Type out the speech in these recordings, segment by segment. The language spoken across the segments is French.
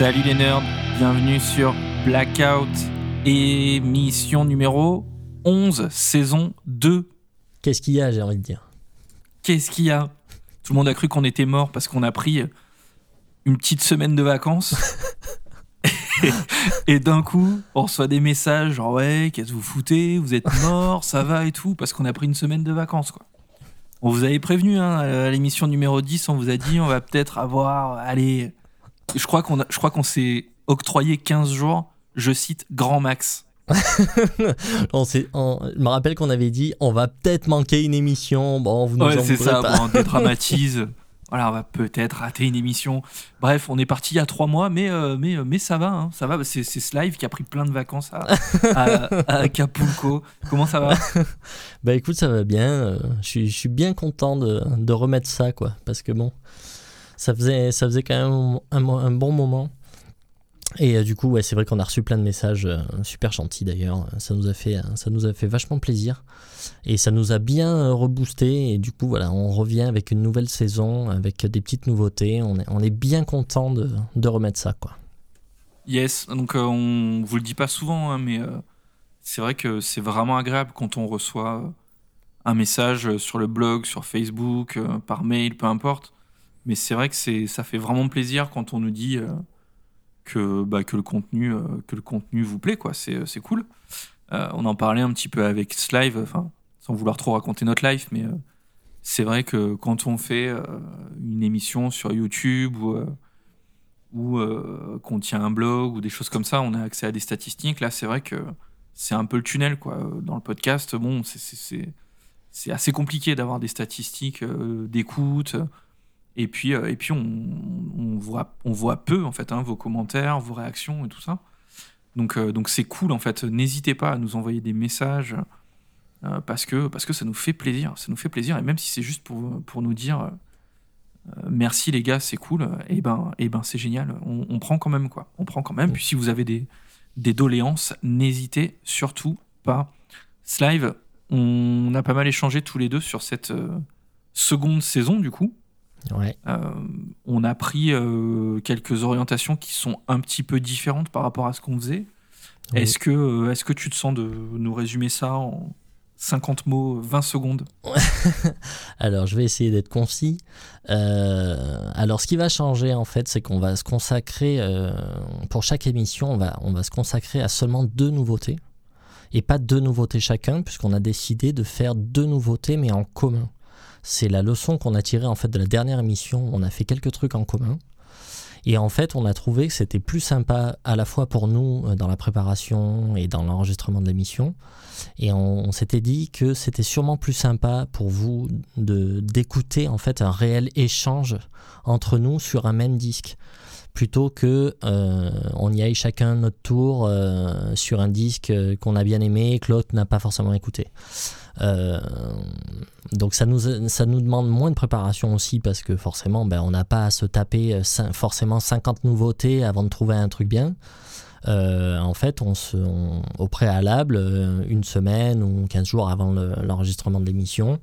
Salut les nerds, bienvenue sur Blackout, émission numéro 11, saison 2. Qu'est-ce qu'il y a, j'ai envie de dire? Qu'est-ce qu'il y a? Tout le monde a cru qu'on était mort parce qu'on a pris une petite semaine de vacances. et d'un coup, on reçoit des messages genre ouais, qu'est-ce que vous foutez? Vous êtes mort, ça va et tout, parce qu'on a pris une semaine de vacances quoi. On vous avait prévenu hein, à l'émission numéro 10, on vous a dit on va peut-être avoir allez je crois qu'on je crois qu'on s'est octroyé 15 jours, je cite grand max. on, on, je me rappelle qu'on avait dit on va peut-être manquer une émission. Bon, vous nous ouais, c'est ça, bon, on dédramatise. voilà, on va peut-être rater une émission. Bref, on est parti il y a trois mois, mais, euh, mais, euh, mais ça va, hein, ça va. C'est, c'est Slive qui a pris plein de vacances à, à, Acapulco. Comment ça va? Bah écoute, ça va bien. Euh, je suis, je suis bien content de, de, remettre ça, quoi. Parce que bon, ça faisait, ça faisait quand même un, bon moment. Et euh, du coup, ouais, c'est vrai qu'on a reçu plein de messages, euh, super gentils d'ailleurs. Ça nous a fait, euh, ça nous a fait vachement plaisir et ça nous a bien reboosté. Et du coup, voilà, on revient avec une nouvelle saison, avec des petites nouveautés. On est, on est bien content de, de, remettre ça, quoi. Yes, donc on vous le dit pas souvent, hein, mais c'est vrai que c'est vraiment agréable quand on reçoit un message sur le blog, sur Facebook, par mail, peu importe. Mais c'est vrai que c'est, ça fait vraiment plaisir quand on nous dit que, bah, que, le, contenu, euh, que le contenu vous plaît, quoi. C'est, c'est cool. Euh, on en parlait un petit peu avec Slive, enfin, sans vouloir trop raconter notre life, mais euh, c'est vrai que quand on fait une émission sur YouTube ou, ou qu'on tient un blog ou des choses comme ça, on a accès à des statistiques. Là, c'est vrai que c'est un peu le tunnel, quoi. Dans le podcast, bon, c'est, c'est, c'est assez compliqué d'avoir des statistiques d'écoute et puis, euh, et puis on, voit, peu, en fait, hein, vos commentaires, vos réactions et tout ça. Donc, euh, donc c'est cool, en fait. N'hésitez pas à nous envoyer des messages euh, parce, que, parce que ça nous fait plaisir. Ça nous fait plaisir. Et même si c'est juste pour, pour nous dire merci les gars, c'est cool, et eh ben, et eh ben c'est génial. On, on, prend quand même, quoi. On prend quand même. Puis si vous avez des, des doléances, n'hésitez surtout pas. Slive, on a pas mal échangé tous les deux sur cette seconde saison, du coup. Ouais. Euh, on a pris euh, quelques orientations qui sont un petit peu différentes par rapport à ce qu'on faisait. Est-ce que, euh, est que tu te sens de nous résumer ça en 50 mots, 20 secondes? Alors, je vais essayer d'être concis. alors, ce qui va changer, en fait, c'est qu'on va se consacrer, pour chaque émission, on va, on va se consacrer à seulement deux nouveautés. Et pas deux nouveautés chacun, puisqu'on a décidé de faire deux nouveautés, mais en commun. C'est la leçon qu'on a tirée en fait de la dernière émission. On a fait quelques trucs en commun. Et en fait, on a trouvé que c'était plus sympa à la fois pour nous euh, dans la préparation et dans l'enregistrement de l'émission. Et on, s'était dit que c'était sûrement plus sympa pour vous d'écouter en fait un réel échange entre nous sur un même disque plutôt que euh, on y aille chacun notre tour euh, sur un disque qu'on a bien aimé et que l'autre n'a pas forcément écouté. Euh, donc ça nous, ça nous demande moins de préparation aussi parce que forcément ben, on n'a pas à se taper euh, forcément 50 nouveautés avant de trouver un truc bien. Euh, en fait, on se, au préalable, une semaine ou 15 jours avant l'enregistrement de l'émission,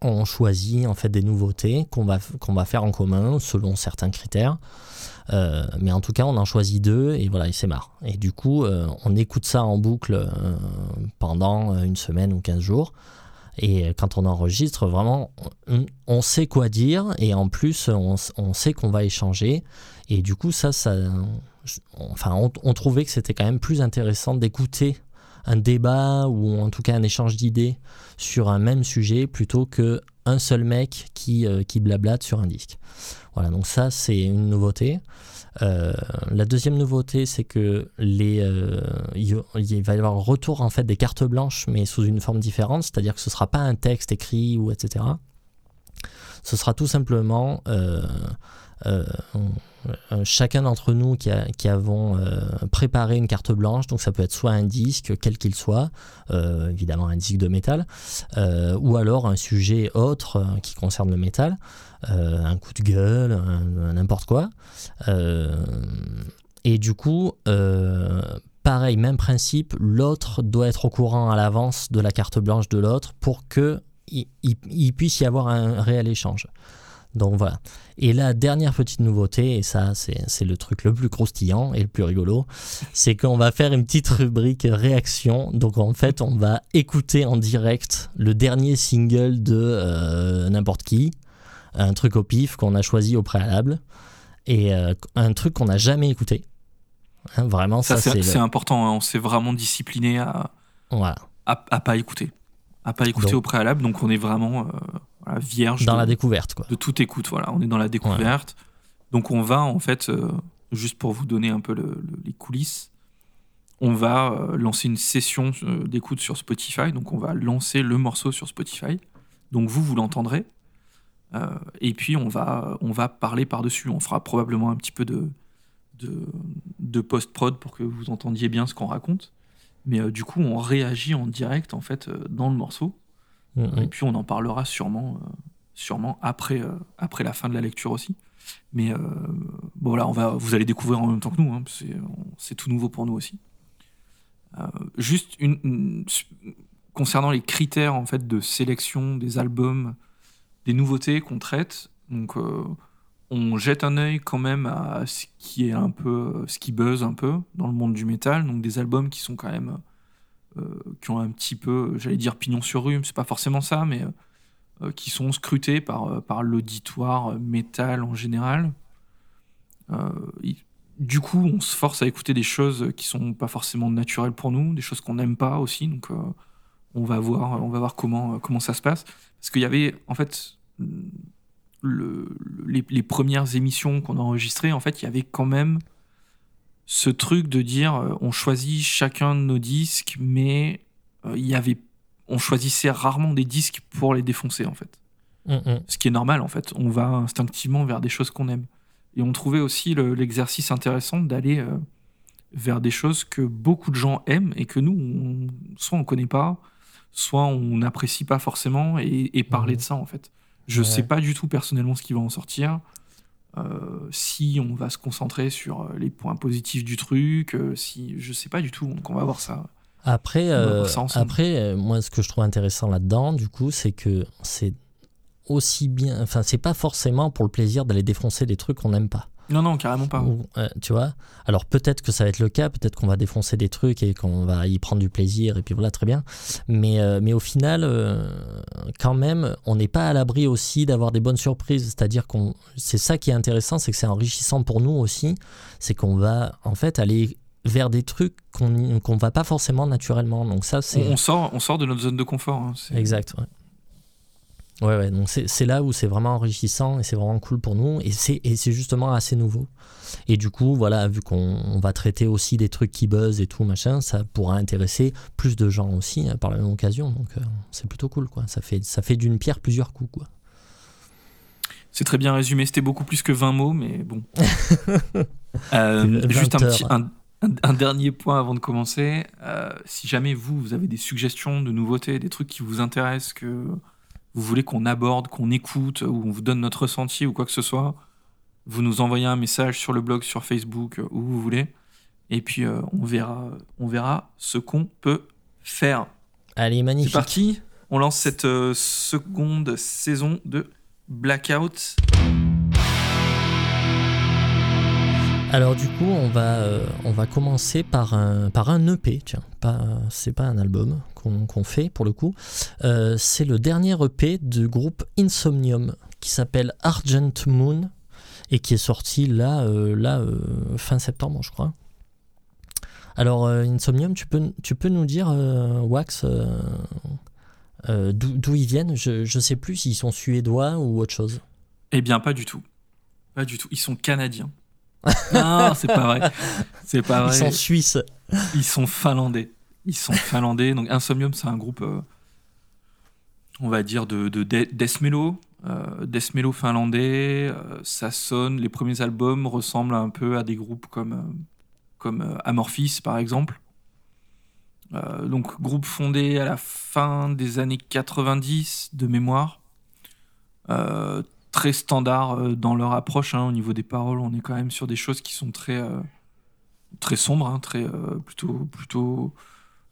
on choisit en fait des nouveautés qu'on va, faire en commun selon certains critères. Euh, mais en tout cas, on en choisit deux et voilà, il s'est marre. Et du coup, euh, on écoute ça en boucle euh, pendant une semaine ou 15 jours. Et quand on enregistre, vraiment, on, sait quoi dire et en plus, on, sait qu'on va échanger. Et du coup, ça, enfin, on trouvait que c'était quand même plus intéressant d'écouter un débat ou en tout cas un échange d'idées sur un même sujet plutôt que un seul mec qui, qui blablate sur un disque. Voilà, donc ça c'est une nouveauté. Euh, la deuxième nouveauté, c'est que les, euh, il va y avoir le retour en fait des cartes blanches, mais sous une forme différente, c'est-à-dire que ce sera pas un texte écrit ou etc. Ce sera tout simplement euh, chacun d'entre nous qui, a, avons préparé une carte blanche, donc ça peut être soit un disque, quel qu'il soit, évidemment un disque de métal, ou alors un sujet autre qui concerne le métal. Euh, un coup de gueule, n'importe quoi. Euh, et du coup, euh, pareil, même principe, l'autre doit être au courant à l'avance de la carte blanche de l'autre pour que il, puisse y avoir un réel échange. Donc voilà. Et la dernière petite nouveauté, et ça c'est le truc le plus croustillant et le plus rigolo, c'est qu'on va faire une petite rubrique réaction. Donc en fait, on va écouter en direct le dernier single de euh, n'importe qui, un truc au pif qu'on a choisi au préalable, et euh, un truc qu'on n'a jamais écouté. Hein, vraiment, ça, c'est important. Hein. On s'est vraiment discipliné à, voilà. à, pas écouter, à pas écouter au préalable. Donc on est vraiment euh, vierge dans la découverte, quoi. De toute écoute. Voilà, on est dans la découverte. Donc on va en fait, euh, juste pour vous donner un peu les coulisses, on va euh, lancer une session d'écoute sur Spotify. Donc on va lancer le morceau sur Spotify. Donc vous, vous l'entendrez. et puis on va, on va parler par-dessus. On fera probablement un petit peu de, de, post-prod pour que vous entendiez bien ce qu'on raconte. Mais euh, du coup, on réagit en direct en fait euh, dans le morceau. Mm-hmm. Et puis on en parlera sûrement, euh, sûrement après, après la fin de la lecture aussi. Mais bon là, on va, vous allez découvrir en même temps que nous. Hein, c'est tout nouveau pour nous aussi. juste concernant les critères en fait de sélection des albums, des nouveautés qu'on traite. Donc on jette un œil quand même à ce qui est un peu ce qui buzz un peu dans le monde du métal donc des albums qui sont quand même euh, qui ont un petit peu j'allais dire pignon sur rue c'est pas forcément ça mais euh, qui sont scrutés par par l'auditoire métal en général. Euh, du coup on se force à écouter des choses qui sont pas forcément naturelles pour nous des choses qu'on n'aime pas aussi donc on va voir on va voir comment comment ça se passe. Parce qu'il y avait en fait les, premières émissions qu'on a enregistrées, en fait, il y avait quand même ce truc de dire euh, on choisit chacun de nos disques, mais euh, il y avait, on choisissait rarement des disques pour les défoncer, en fait. Mm, mm. Ce qui est normal, en fait. On va instinctivement vers des choses qu'on aime. Et on trouvait aussi l'exercice intéressant d'aller euh, vers des choses que beaucoup de gens aiment et que nous, soit on connaît pas, soit on n'apprécie pas forcément, et, parler mm. de ça, en fait. Je ne sais pas du tout personnellement ce qui va en sortir. Euh, si on va se concentrer sur euh, les points positifs du truc, euh, si je sais pas du tout, donc on va voir ça. Après, après moi ce que je trouve intéressant là-dedans, du coup, c'est que c'est aussi bien, enfin c'est pas forcément pour le plaisir d'aller défoncer des trucs qu'on n'aime pas. Non, non, carrément pas. Euh, tu vois Alors peut-être que ça va être le cas, peut-être qu'on va défoncer des trucs et qu'on va y prendre du plaisir, et puis voilà, très bien. Mais, euh, mais au final, euh, quand même, on n'est pas à l'abri aussi d'avoir des bonnes surprises. C'est-à-dire qu'on. C'est ça qui est intéressant, c'est que c'est enrichissant pour nous aussi. C'est qu'on va, en fait, aller vers des trucs qu'on ne va pas forcément naturellement. Donc ça, c'est. On, sort, on sort de notre zone de confort. Hein, exact, ouais. Ouais, ouais, donc c'est là où c'est vraiment enrichissant et c'est vraiment cool pour nous et c'est justement assez nouveau. Et du coup, voilà, vu qu'on va traiter aussi des trucs qui buzzent et tout, machin, ça pourra intéresser plus de gens aussi hein, par la même occasion. Donc euh, c'est plutôt cool, quoi. Ça fait, ça fait d'une pierre plusieurs coups, quoi. C'est très bien résumé, c'était beaucoup plus que 20 mots, mais bon. euh, juste un, petit, un, un, dernier point avant de commencer. Euh, si jamais vous, vous avez des suggestions de nouveautés, des trucs qui vous intéressent, que vous voulez qu'on aborde, qu'on écoute, ou on vous donne notre ressenti ou quoi que ce soit, vous nous envoyez un message sur le blog, sur Facebook, euh, où vous voulez. Et puis euh, on, verra, on verra ce qu'on peut faire. Allez, magnifique. C'est parti. On lance cette euh, seconde saison de Blackout. Alors du coup, on va, euh, on va commencer par un, par un EP, tiens, pas, c'est pas un album qu'on fait pour le coup. Euh, c'est le dernier EP du groupe Insomnium qui s'appelle Argent Moon et qui est sorti là, euh, là fin septembre, je crois. Alors Insomnium, tu peux, tu peux nous dire, Wax, d'où ils viennent? Je ne sais plus s'ils sont suédois ou autre chose. Eh bien, pas du tout. Pas du tout. Ils sont canadiens non, c'est pas vrai. C'est pas vrai. Ils sont suisses. Ils sont finlandais. Ils sont finlandais. Donc Insomnium, c'est un groupe, euh, on va dire, de, de death mellow. Euh, death mellow finlandais. Euh, ça sonne, les premiers albums ressemblent un peu à des groupes comme, comme Amorphis, par exemple. donc groupe fondé à la fin des années 90 de mémoire très standard euh, dans leur approche. Hein, au niveau des paroles, on est quand même sur des choses qui sont très, euh, très sombres, hein, très, euh, plutôt, plutôt,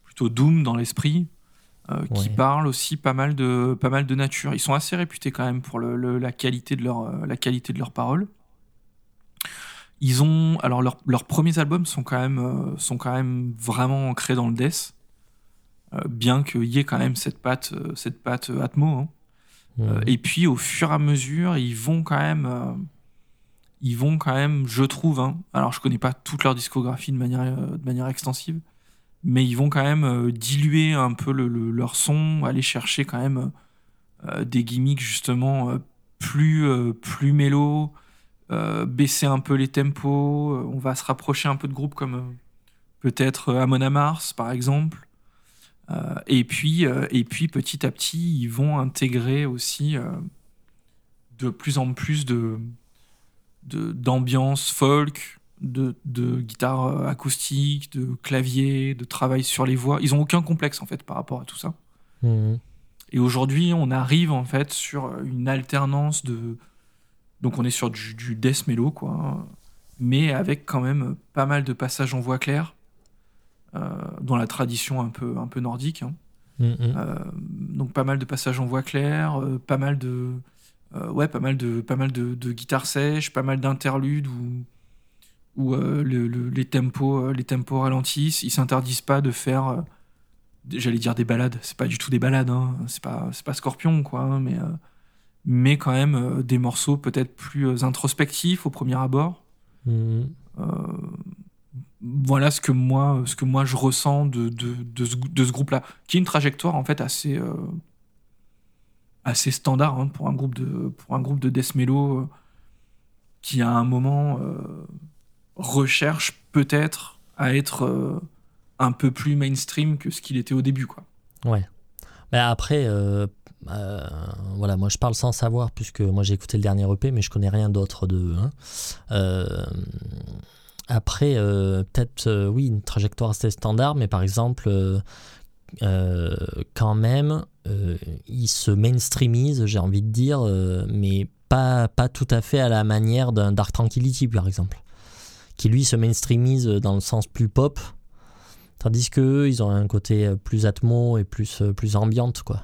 plutôt doom dans l'esprit. qui parlent aussi pas mal de pas mal de nature. Ils sont assez réputés quand même pour le, la qualité de leur la qualité de leurs paroles. Ils ont alors leurs premiers albums sont quand même sont quand même vraiment ancrés dans le death, bien qu'il y ait quand même cette patte cette patte Atmo. Hein. Euh, et puis au fur et à mesure, ils vont quand même, euh, ils vont quand même, je trouve. Hein, alors je connais pas toute leur discographie de manière, euh, de manière extensive, mais ils vont quand même diluer un peu le, leur son, aller chercher quand même des gimmicks justement plus plus mélo, baisser un peu les tempos. on va se rapprocher un peu de groupes comme peut-être Amon Mars par exemple. Euh, et, puis, euh, et puis petit à petit, ils vont intégrer aussi euh, de plus en plus de d'ambiance folk, de, de, guitare acoustique, de clavier, de travail sur les voix. Ils ont aucun complexe en fait par rapport à tout ça. Mhm. Et aujourd'hui, on arrive en fait sur une alternance de. Donc on est sur du, du death mellow quoi, mais avec quand même pas mal de passages en voix claire, dans la tradition un peu, un peu nordique. Hein. Mm, mm. Euh, donc pas mal de passages en voix claire, euh, pas mal de ouais, pas mal de, pas mal de, de guitares sèches, pas mal d'interludes où, où les, tempos, les tempos ralentissent. Ils s'interdisent pas de faire, j'allais dire des balades, c'est pas du tout des balades, hein. c'est pas, pas Scorpion, quoi, hein, mais, mais quand même des morceaux peut-être plus introspectifs au premier abord. Mm voilà ce que moi, ce que moi je ressens de, de, de ce, groupe-là, qui est une trajectoire en fait assez, euh, assez standard hein, pour un groupe de, pour un groupe de death mellow euh, qui à un moment euh, recherche peut-être à être un peu plus mainstream que ce qu'il était au début, quoi. Ouais. Mais après, voilà, moi je parle sans savoir puisque moi j'ai écouté le dernier EP, mais je connais rien d'autre de. Hein. Après, euh, peut-être, euh, oui, une trajectoire assez standard, mais par exemple, euh, quand même, il se mainstreamise, j'ai envie de dire, mais pas, pas tout à fait à la manière d'un Dark Tranquility, par exemple, qui lui se mainstreamise dans le sens plus pop, tandis qu'eux, ils ont un côté plus atmo et plus, plus ambiante, quoi.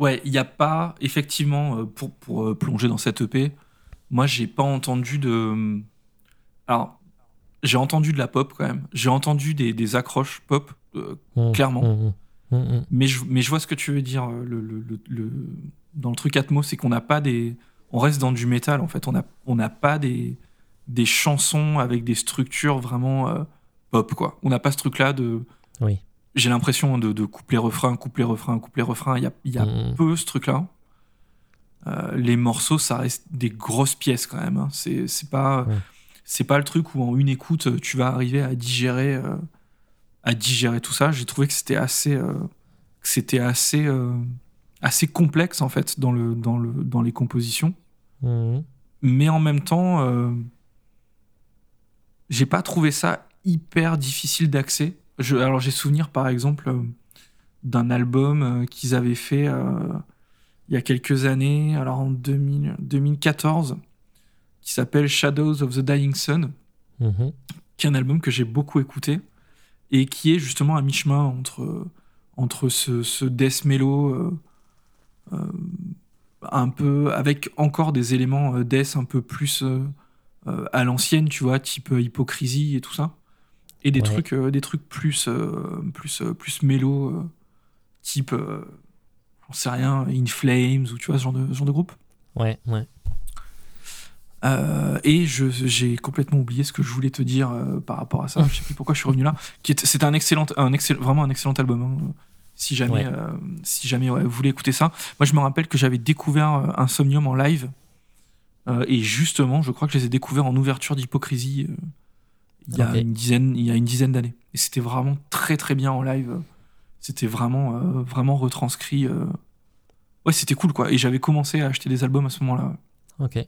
Ouais, il n'y a pas, effectivement, pour, pour plonger dans cette EP, moi, j'ai pas entendu de alors, j'ai entendu de la pop quand même. J'ai entendu des, accroches pop, euh, mmh, clairement. Mmh, mmh, mais, je, mais je vois ce que tu veux dire. Euh, le, le, dans le truc Atmo, c'est qu'on n'a pas des. On reste dans du métal en fait. On n'a on pas des, des chansons avec des structures vraiment euh, pop quoi. On n'a pas ce truc là de. Oui. J'ai l'impression de, de coupler refrain, coupler refrain, coupler refrain. Il y a, y a peu ce truc là. les morceaux, ça reste des grosses pièces quand même. Hein. C'est pas c'est pas le truc où en une écoute tu vas arriver à digérer euh, à digérer tout ça. J'ai trouvé que c'était assez euh, c'était assez euh, assez complexe en fait dans le dans le dans les compositions. Mmh. mais en même temps j'ai pas trouvé ça hyper difficile d'accès. Alors j'ai souvenir par exemple d'un album qu'ils avaient fait il y a quelques années alors en 2000, 2014 qui s'appelle Shadows of the Dying Sun, mhm. qui est un album que j'ai beaucoup écouté et qui est justement à mi-chemin entre, entre ce, ce death mellow euh, euh, un peu avec encore des éléments euh, death un peu plus à l'ancienne, tu vois, type hypocrisie et tout ça, et des trucs des trucs plus plus plus mélo, type j'en sais rien, In Flames ou tu vois ce genre de ce genre de groupe. Ouais, ouais. Euh, et j'ai complètement oublié ce que je voulais te dire euh, par rapport à ça. je sais plus pourquoi je suis revenu là. C'est un excellent, un excellent, vraiment un excellent album. Hein. Si jamais, euh, si jamais vous voulez écouter ça. Moi, je me rappelle que j'avais découvert Insomnium en live. et justement, je crois que je les ai découverts en ouverture d'hypocrisie il y a une dizaine, il y a une dizaine d'années. Et c'était vraiment très très bien en live. C'était vraiment, vraiment retranscrit. Ouais, c'était cool quoi. Et j'avais commencé à acheter des albums à ce moment-là. Ok.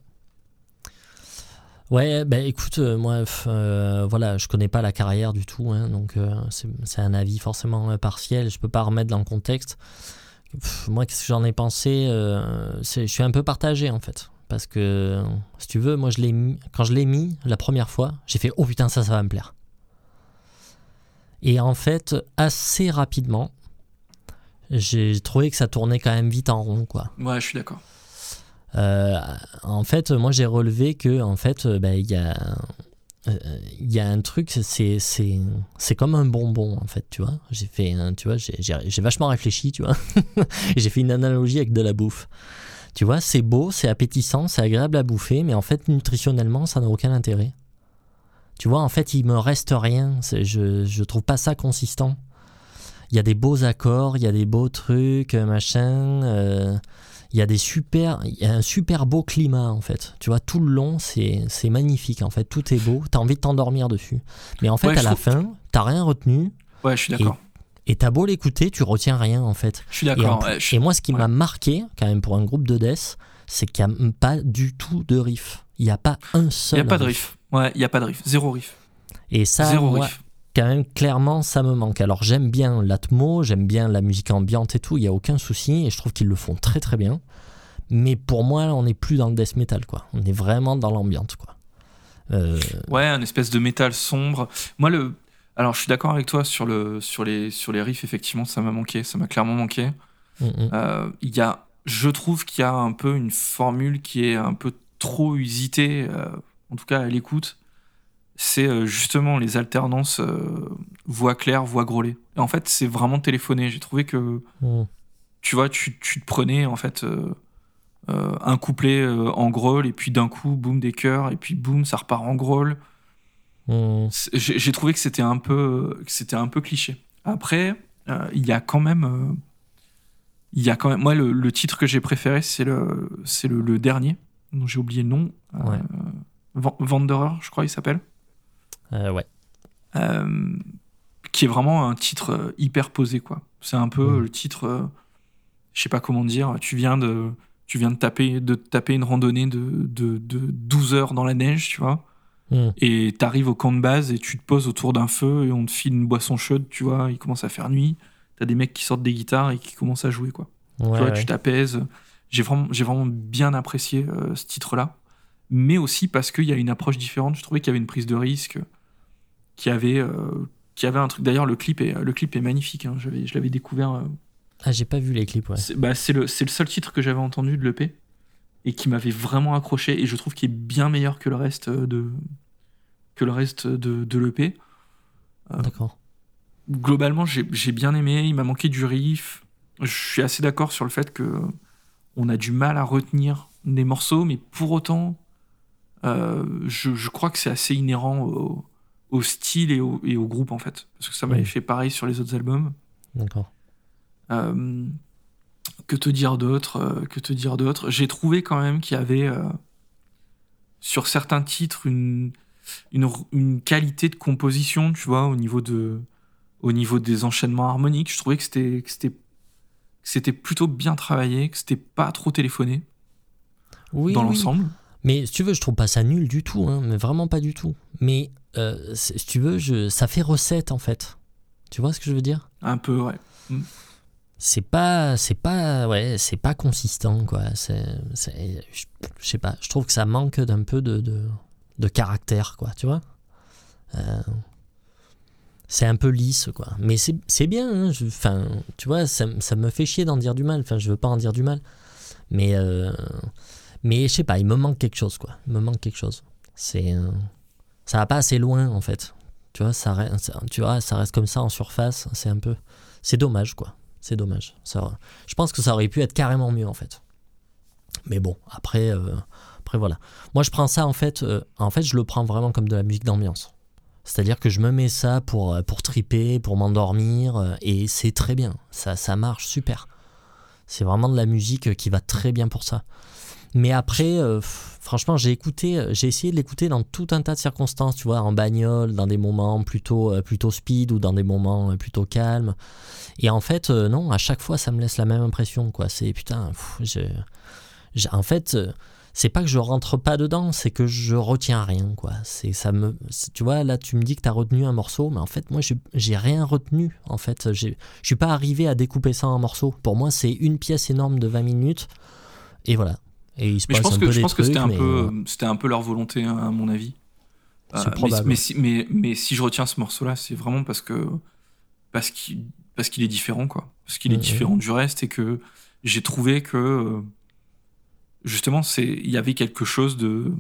Ouais, ben écoute, euh, moi, euh, voilà, je connais pas la carrière du tout, hein, donc euh, c'est un avis forcément partiel. Je peux pas remettre dans le contexte. moi, qu'est-ce que j'en ai pensé Je suis un peu partagé en fait, parce que si tu veux, moi, je quand je l'ai mis la première fois, j'ai fait oh putain ça, ça va me plaire. Et en fait, assez rapidement, j'ai trouvé que ça tournait quand même vite en rond, quoi. Ouais, je suis d'accord. Euh, en fait, moi j'ai relevé que en fait, euh, bah, il y a il y a un truc, c'est comme un bonbon en fait, tu vois. J'ai fait, tu vois, j'ai vachement réfléchi, tu vois. j'ai fait une analogie avec de la bouffe. Tu vois, c'est beau, c'est appétissant, c'est agréable à bouffer, mais en fait nutritionnellement, ça n'a aucun intérêt. Tu vois, en fait, il me reste rien. Je je trouve pas ça consistant. Il y a des beaux accords, il y a des beaux trucs, machin. Euh, il y a des super, il y a un super beau climat en fait. Tu vois, tout le long, c'est, magnifique en fait. Tout est beau. T'as envie de t'endormir dessus. Mais en fait, à la fin, t'as rien retenu. Ouais, je suis d'accord. Et t'as beau l'écouter, tu retiens rien en fait. Je suis d'accord. Et, moi, ce qui m'a marqué quand même pour un groupe de death, c'est qu'il n'y a pas du tout de riff. Il n'y a pas un seul. Il n'y a pas de riff. Ouais, il n'y a pas de riff. Zéro riff. Et ça, Zéro riff quand même, clairement, ça me manque. Alors j'aime bien l'atmo, j'aime bien la musique ambiante et tout, il n'y a aucun souci, et je trouve qu'ils le font très très bien. Mais pour moi, on n'est plus dans le death metal, quoi. On est vraiment dans l'ambiance, quoi. Euh, ouais, un espèce de métal sombre. Moi, le... Alors, je suis d'accord avec toi sur, le, sur, les, sur les riffs, effectivement, ça m'a manqué, ça m'a clairement manqué. Mm, mm. Euh, il y a, je trouve qu'il y a un peu une formule qui est un peu trop usitée, euh, en tout cas à l'écoute c'est euh, justement les alternances euh, voix claire, voix grôlée. Et en fait, c'est vraiment téléphoné. J'ai trouvé que, hmm. tu vois, tu, tu, te prenais en fait euh, un couplet en growl et puis d'un coup, boum, des chœurs et puis boum, ça repart en growl. Hmm. J'ai trouvé que c'était un peu, c'était un peu cliché. Après, il y a quand même, il y a quand même, moi, le, titre que j'ai préféré, c'est le, c'est le, dernier, dont j'ai oublié le nom. Ouais. Wanderer, je crois, il s'appelle. Euh, ouais. Euh, qui est vraiment un titre euh, hyper posé, quoi. C'est un peu mm. le titre, je sais pas comment dire, tu viens de, tu viens de taper, de taper une randonnée de, de, de 12 heures dans la neige, tu vois. Mm. Et t'arrives au camp de base et tu te poses autour d'un feu et on te file une boisson chaude, tu vois. Il commence à faire nuit. T'as des mecs qui sortent des guitares et qui commencent à jouer, quoi. tu vois, tu t'apaises. J'ai vraiment, j'ai vraiment bien apprécié ce titre-là. Mais aussi parce qu'il y a une approche différente. Je trouvais qu'il y avait une prise de risque qui avait, euh, qui avait un truc. D'ailleurs, le clip est, le clip est magnifique. Hein. Je l'avais découvert. Euh, ah, j'ai pas vu les clips, ouais. C'est bah, le, le seul titre que j'avais entendu de l'EP et qui m'avait vraiment accroché et je trouve qu'il est bien meilleur que le reste de, que le reste de, de l'EP. Euh, d'accord. Globalement, j'ai bien aimé. Il m'a manqué du riff. Je suis assez d'accord sur le fait que on a du mal à retenir des morceaux, mais pour autant, je, je, crois que c'est assez inhérent au, au style et au, et au, groupe en fait. Parce que ça m'avait fait pareil sur les autres albums. D'accord. Euh, que te dire d'autre euh, Que te dire d'autre? J'ai trouvé quand même qu'il y avait euh, sur certains titres une, une, une, qualité de composition, tu vois, au niveau de au niveau des enchaînements harmoniques. Je trouvais que c'était que c'était c'était plutôt bien travaillé, que c'était pas trop téléphoné oui, dans l'ensemble. Mais si tu veux, je trouve pas ça nul du tout, hein, mais vraiment pas du tout. Mais euh, si tu veux, je, ça fait recette en fait. Tu vois ce que je veux dire? Un peu, ouais. Mm. C'est pas, c'est pas, ouais, c'est pas consistant quoi. C'est, je, sais pas. Je trouve que ça manque d'un peu de, de, caractère quoi. Tu vois? Euh, C'est un peu lisse quoi. Mais c'est bien. Hein, enfin, tu vois, ça, ça, me fait chier d'en dire du mal. Enfin, je veux pas en dire du mal. Mais, euh, mais je sais pas. Il me manque quelque chose quoi. Il me manque quelque chose. C'est ça va pas assez loin en fait. Tu vois, ça reste, tu vois, ça reste comme ça en surface. C'est un peu, c'est dommage quoi. C'est dommage. Ça, je pense que ça aurait pu être carrément mieux en fait. Mais bon, après, euh, après voilà. Moi, je prends ça en fait, euh, en fait, je le prends vraiment comme de la musique d'ambiance. C'est-à-dire que je me mets ça pour, euh, pour triper, pour m'endormir, et c'est très bien. Ça, ça marche super. C'est vraiment de la musique qui va très bien pour ça. Mais après, euh, franchement, j'ai écouté, euh, j'ai essayé de l'écouter dans tout un tas de circonstances, tu vois, en bagnole, dans des moments plutôt, euh, plutôt speed ou dans des moments plutôt calmes. Et en fait, non, à chaque fois, ça me laisse la même impression, quoi. C'est putain, en fait, c'est pas que je rentre pas dedans, c'est que je retiens rien, quoi. C'est ça me, tu vois, là, tu me dis que tu as retenu un morceau, mais en fait, moi, j'ai rien retenu. En fait, je suis pas arrivé à découper ça en morceaux. Pour moi, c'est une pièce énorme de 20 minutes. Et voilà, mais je pense que, je pense que c'était un, peu, c'était un peu leur volonté, hein, à mon avis. Euh, mais, mais, si, mais, mais, si je retiens ce morceau-là, c'est vraiment parce que, parce, parce qu'il est différent, quoi. Parce qu'il est différent du reste et que j'ai trouvé que euh, justement, c'est il y avait quelque chose de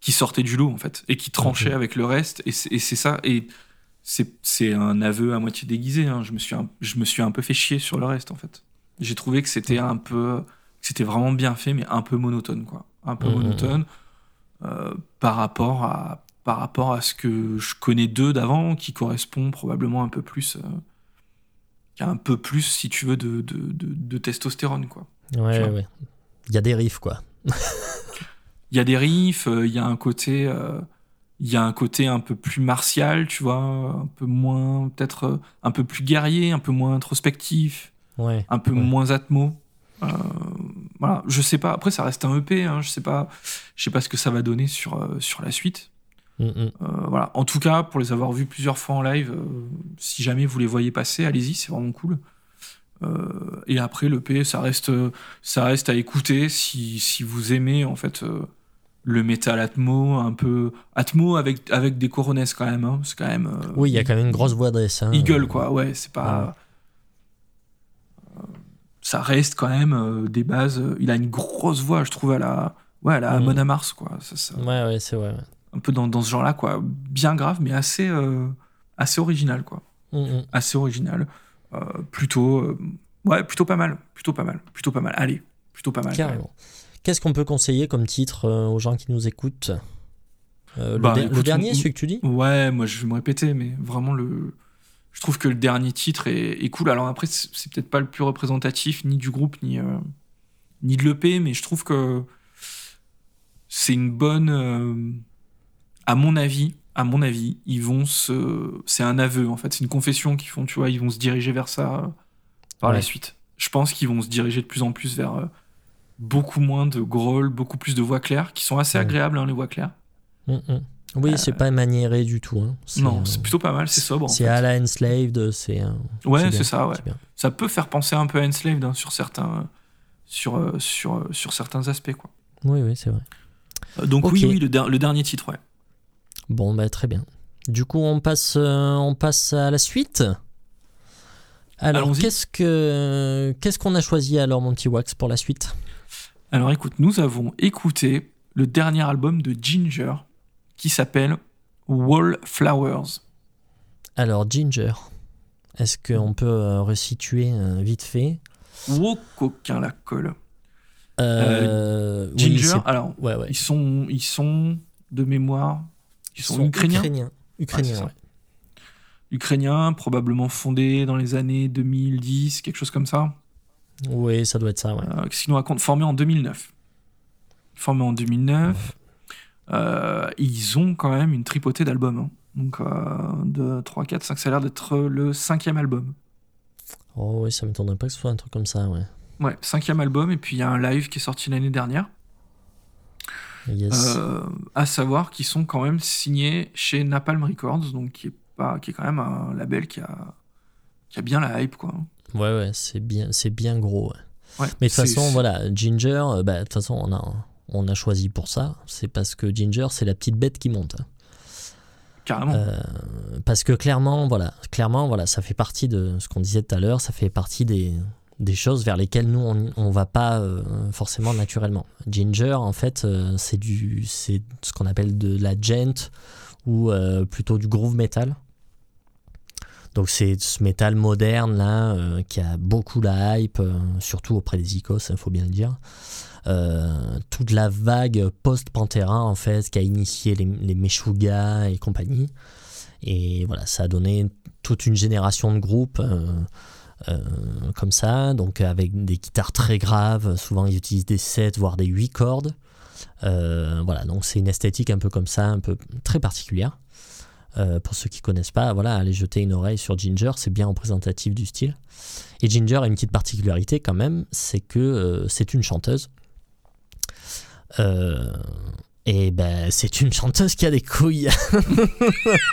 qui sortait du lot en fait et qui tranchait avec le reste et c'est ça et c'est c'est un aveu à moitié déguisé. hein. Je me suis un, je me suis un peu fait chier sur le reste en fait. J'ai trouvé que c'était un peu c'était vraiment bien fait mais un peu monotone quoi, un peu Mhm. monotone euh, par rapport à par rapport à ce que je connais d'eux d'avant, qui correspond probablement un peu plus, euh, un peu plus, si tu veux, de, de, de- de testostérone, quoi. Ouais, ouais. Il y a des riffs, quoi. Il y a des riffs, euh, il y a un côté, euh, il y a un côté un peu plus martial, tu vois, un peu moins, peut-être un peu plus guerrier, un peu moins introspectif, Ouais. un peu Ouais. moins atmo. Euh, voilà, je sais pas. Après, ça reste un EP, hein, je sais pas, je sais pas ce que ça va donner sur euh, sur la suite. Mm, mm. Euh, voilà. En tout cas, pour les avoir vus plusieurs fois en live, euh, si jamais vous les voyez passer, allez-y, c'est vraiment cool. Euh, et après, le P, ça reste, ça reste à écouter si, si vous aimez en fait le métal atmo, un peu atmo avec avec des coronesses quand même. hein. C'est quand même. Oui, il y a quand même une grosse voix de hein. Eagle quoi. Ouais, c'est pas. Euh, Ça reste quand même euh, des bases. euh, Il a une grosse voix, je trouve, à la, ouais, à la. Mona Mars quoi. Ça, ça- Ouais, ouais, c'est vrai. ouais. un peu dans, dans ce genre-là, quoi. Bien grave, mais assez, euh, assez original, quoi. Mm, mm. Assez original. Euh, plutôt, euh, ouais, plutôt pas mal. Plutôt pas mal. Plutôt pas mal. Allez, plutôt pas mal. Carrément. Qu'est-ce qu'on peut conseiller comme titre aux gens qui nous écoutent? Le, Bah, le dernier, celui que tu dis? Ouais, moi je vais me répéter, mais vraiment le. Je trouve que le dernier titre est, est cool. Alors après, c'est peut-être pas le plus représentatif ni du groupe ni euh, ni de l'EP, mais je trouve que c'est une bonne. euh, à mon avis, à mon avis, ils vont se. C'est un aveu en fait, c'est une confession qu'ils font. Tu vois, ils vont se diriger vers ça euh, par la suite. Je pense qu'ils vont se diriger de plus en plus vers euh, beaucoup moins de growl, beaucoup plus de voix claires, qui sont assez Ouais. agréables hein, les voix claires. Mm, mm. Oui, c'est pas maniéré du tout. hein. Euh, Non, euh, c'est plutôt pas mal, c'est sobre. C'est à la Enslaved, c'est. euh, Ouais, c'est ça, ouais. Ça peut faire penser un peu à Enslaved hein, sur certains, sur, euh, sur, euh, sur certains aspects, quoi. Oui, oui, c'est vrai. Euh, donc oui, oui, le, der- le dernier titre, ouais. Bon, bah, très bien. Du coup, on passe, euh, on passe à la suite. Alors, Allons-y. qu'est-ce que qu'est-ce qu'on a choisi alors, mon petit Wax, pour la suite? Alors écoute, nous avons écouté le dernier album de Ginger qui s'appelle Wallflowers. Alors, Ginger. Est-ce qu'on peut euh, resituer euh, vite fait? Wow, coquin la colle. Euh, Ginger, alors, ouais, ouais. ils sont, ils sont de mémoire, ils sont, ukrainiens. Ukrainiens. Ukrainiens, ouais. Probablement fondés dans les années 2010, quelque chose comme ça. Oui, ça doit être ça, ouais. Euh, racontent Formés en 2009. Formés en 2009. Euh, ils ont quand même une tripotée d'albums. hein. Donc, euh, 2, 3, 4, 5, ça a l'air d'être le cinquième album. Oh, oui, ça m'étonnerait pas que ce soit un truc comme ça, ouais. Ouais, cinquième album, et puis il y a un live qui est sorti l'année dernière. Yes. Euh, à savoir qu'ils sont quand même signés chez Napalm Records, donc qui est, pas, qui est quand même un label qui a, qui a bien la hype, quoi. Ouais, ouais, c'est bien, c'est bien gros. ouais. Ouais, Mais de toute façon, voilà, Ginger, euh, bah, de toute façon, on a, on a choisi pour ça. C'est parce que Ginger, c'est la petite bête qui monte. Carrément. Euh, parce que clairement, voilà, clairement, voilà, ça fait partie de ce qu'on disait tout à l'heure, ça fait partie des, des choses vers lesquelles nous, on, on va pas euh, forcément naturellement. Ginger, en fait, euh, c'est du, c'est ce qu'on appelle de la gent ou plutôt du groove metal. Donc c'est ce métal moderne là qui a beaucoup la hype, surtout auprès des icos, il faut bien le dire. Euh, toute la vague post-Pantera en fait qui a initié les, les et compagnie. Et voilà, ça a donné toute une génération de groupes euh, euh, comme ça, donc avec des guitares très graves. Souvent ils utilisent des 7 voire des 8 cordes. Voilà, donc c'est une esthétique un peu comme ça, un peu très particulière. Pour ceux qui connaissent pas, voilà, allez jeter une oreille sur Ginger, c'est bien représentatif du style. Et Ginger a une petite particularité quand même, c'est que c'est une chanteuse. Euh, et ben, c'est une chanteuse qui a des couilles.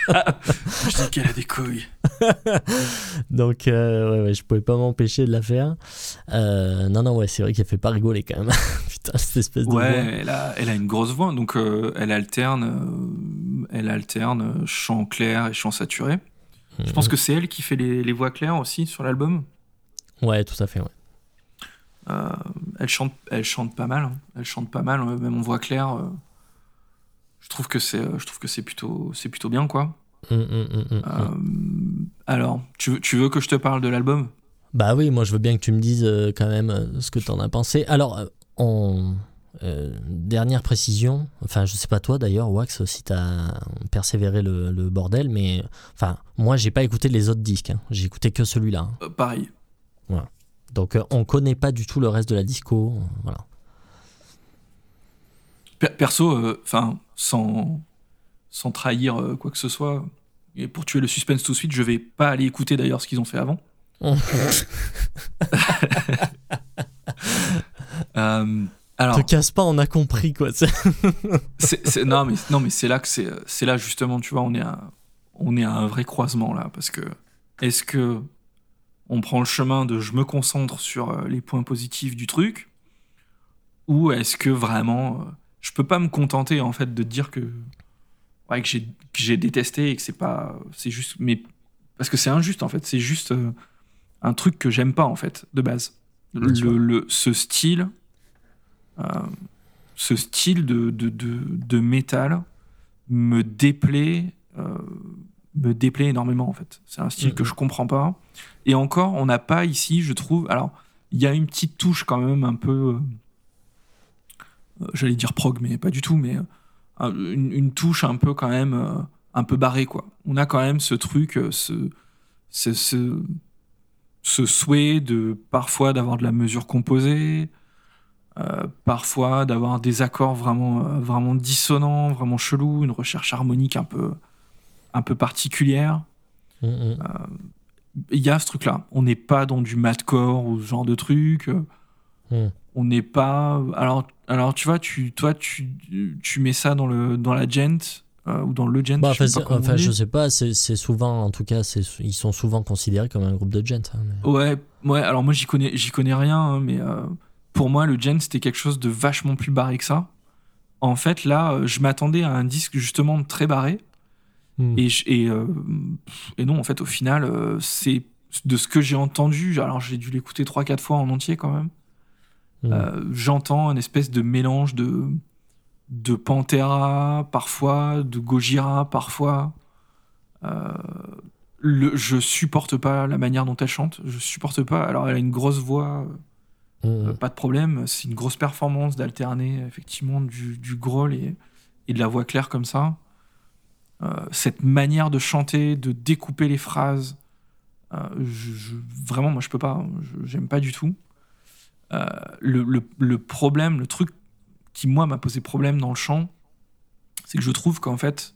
Je dis qu'elle a des couilles. Donc, euh, ouais, ouais, je pouvais pas m'empêcher de la faire. Euh, non, non, ouais, c'est vrai qu'elle fait pas rigoler quand même. Putain, cette espèce de Ouais, voix. elle a, elle a une grosse voix, donc euh, elle alterne, elle alterne chant clair et chant saturé. Je pense que c'est elle qui fait les, les voix claires aussi sur l'album? Ouais, tout à fait, ouais. Euh, elle, chante, elle chante pas mal. hein. Elle chante pas mal, euh, même en voix claire. euh, je trouve que c'est, je trouve que c'est plutôt, c'est plutôt bien, quoi. Mm, mm. Euh, alors, tu veux, tu veux que je te parle de l'album? Bah oui, moi je veux bien que tu me dises quand même ce que t'en as pensé. Alors, euh, dernière précision, enfin je sais pas toi d'ailleurs, Wax, si t'as persévéré le, le bordel, mais enfin moi j'ai pas écouté les autres disques, hein. j'ai écouté que celui-là. hein. Euh, Pareil. Donc euh, on connaît pas du tout le reste de la disco, voilà. Per- Perso, euh, enfin, sans, sans trahir euh, quoi que ce soit, et pour tuer le suspense tout de suite, je vais pas aller écouter d'ailleurs ce qu'ils ont fait avant. Euh, alors, Te casse pas, on a compris quoi. c'est- c'est- c'est- non mais non mais c'est là que c'est c'est là justement, tu vois, on est à on est à un vrai croisement là, parce que est-ce que on prend le chemin de je me concentre sur euh, les points positifs du truc, ou est-ce que vraiment euh, je peux pas me contenter en fait de dire que ouais, que j'ai détesté et que c'est pas c'est juste mais parce que c'est injuste en fait, c'est juste euh, un truc que j'aime pas en fait de base. Le, le- ce style euh, ce style de, de, de, de métal me déplaît euh, me déplaît énormément en fait. C'est un style Mhm. que je comprends pas. Et encore, on n'a pas ici, je trouve. Alors, il y a une petite touche quand même un peu. euh, J'allais dire prog, mais pas du tout, mais euh, un- une, une touche un peu quand même euh, un peu barrée quoi. On a quand même ce truc, ce, ce, ce, ce souhait de parfois d'avoir de la mesure composée, parfois d'avoir des accords vraiment, vraiment dissonants, vraiment chelous, une recherche harmonique un peu, un peu particulière. Mm, mm. Il y a ce truc-là. On n'est pas dans du madcore ou ce genre de truc. euh, Mm. On n'est pas. Alors, alors tu vois, tu, toi, tu, tu mets ça dans, le, dans la gent euh, ou dans le gent. Bah, je sais enfin, pas je sais pas, c'est souvent, en tout cas, ils sont souvent considérés comme un groupe de gent. hein, mais- Ouais, ouais. Alors moi, j'y connais, j'y connais rien, hein, mais euh, pour moi, le gent c'était quelque chose de vachement plus barré que ça. En fait, là, euh, je m'attendais à un disque justement très barré, Mm. et, et, euh, et non, en fait, au final, euh, c'est de ce que j'ai entendu. Alors, j'ai dû l'écouter 3-4 fois en entier quand même. Mm. Euh, J'entends un espèce de mélange de de Pantera parfois, de Gojira parfois. Le, je supporte pas la manière dont elle chante. Je supporte pas. Alors, elle a une grosse voix. Mm. Euh, pas de problème, c'est une grosse performance d'alterner effectivement du, du growl et, et de la voix claire comme ça. Euh, cette manière de chanter, de découper les phrases, euh, je- je- vraiment, moi je peux pas, je- j'aime pas du tout. Euh, le, le- le problème, le truc qui moi m'a posé problème dans le chant, c'est que je trouve qu'en fait,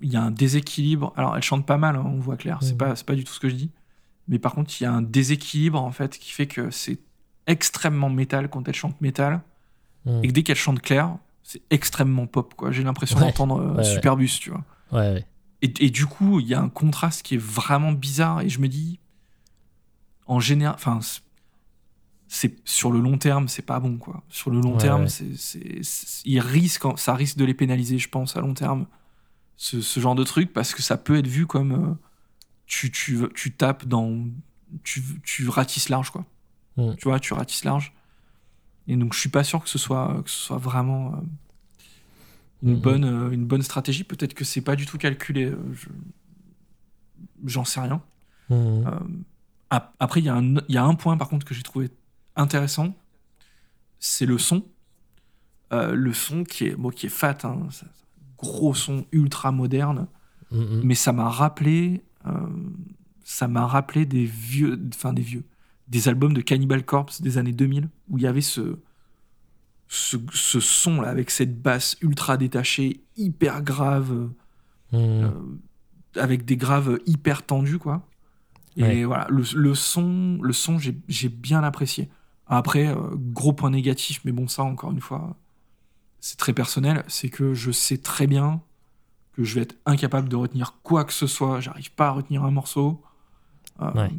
il y a un déséquilibre. Alors elle chante pas mal, hein, on voit clair, c'est Mhm. pas, pas du tout ce que je dis. Mais par contre, il y a un déséquilibre en fait qui fait que c'est extrêmement métal quand elle chante métal Mm. et que dès qu'elle chante clair, c'est extrêmement pop quoi. J'ai l'impression Ouais, d'entendre euh, ouais, ouais. Superbus, tu vois. Ouais, ouais. Et, et du coup, il y a un contraste qui est vraiment bizarre et je me dis en général enfin c'est- sur le long terme, c'est pas bon quoi. Sur le long terme, c'est c'est c'est- il risque ça risque de les pénaliser, je pense à long terme. Ce, ce genre de truc parce que ça peut être vu comme euh, tu, tu, tu tapes dans tu, tu ratisses large quoi. Mm. Tu vois, tu ratisses large. Et donc je suis pas sûr que ce soit que ce soit vraiment euh, une Mhm. bonne euh, une bonne stratégie. Peut-être que c'est pas du tout calculé. euh, je- J'en sais rien. Ap- après, il y, a un- il y a un point par contre que j'ai trouvé intéressant, c'est le son. Euh, le son qui est, bon, qui est fat, hein, gros son ultra moderne, Mm, mm. mais ça m'a rappelé, euh, ça m'a rappelé des vieux, enfin des vieux, des albums de Cannibal Corpse des années 2000 où il y avait ce, ce, ce son là avec cette basse ultra détachée, hyper grave Mm. euh, avec des graves hyper tendus quoi et Ouais. voilà le, le son le son j'ai j'ai bien apprécié après euh, gros point négatif mais bon ça encore une fois c'est très personnel c'est que je sais très bien que je vais être incapable de retenir quoi que ce soit j'arrive pas à retenir un morceau Euh, Ouais.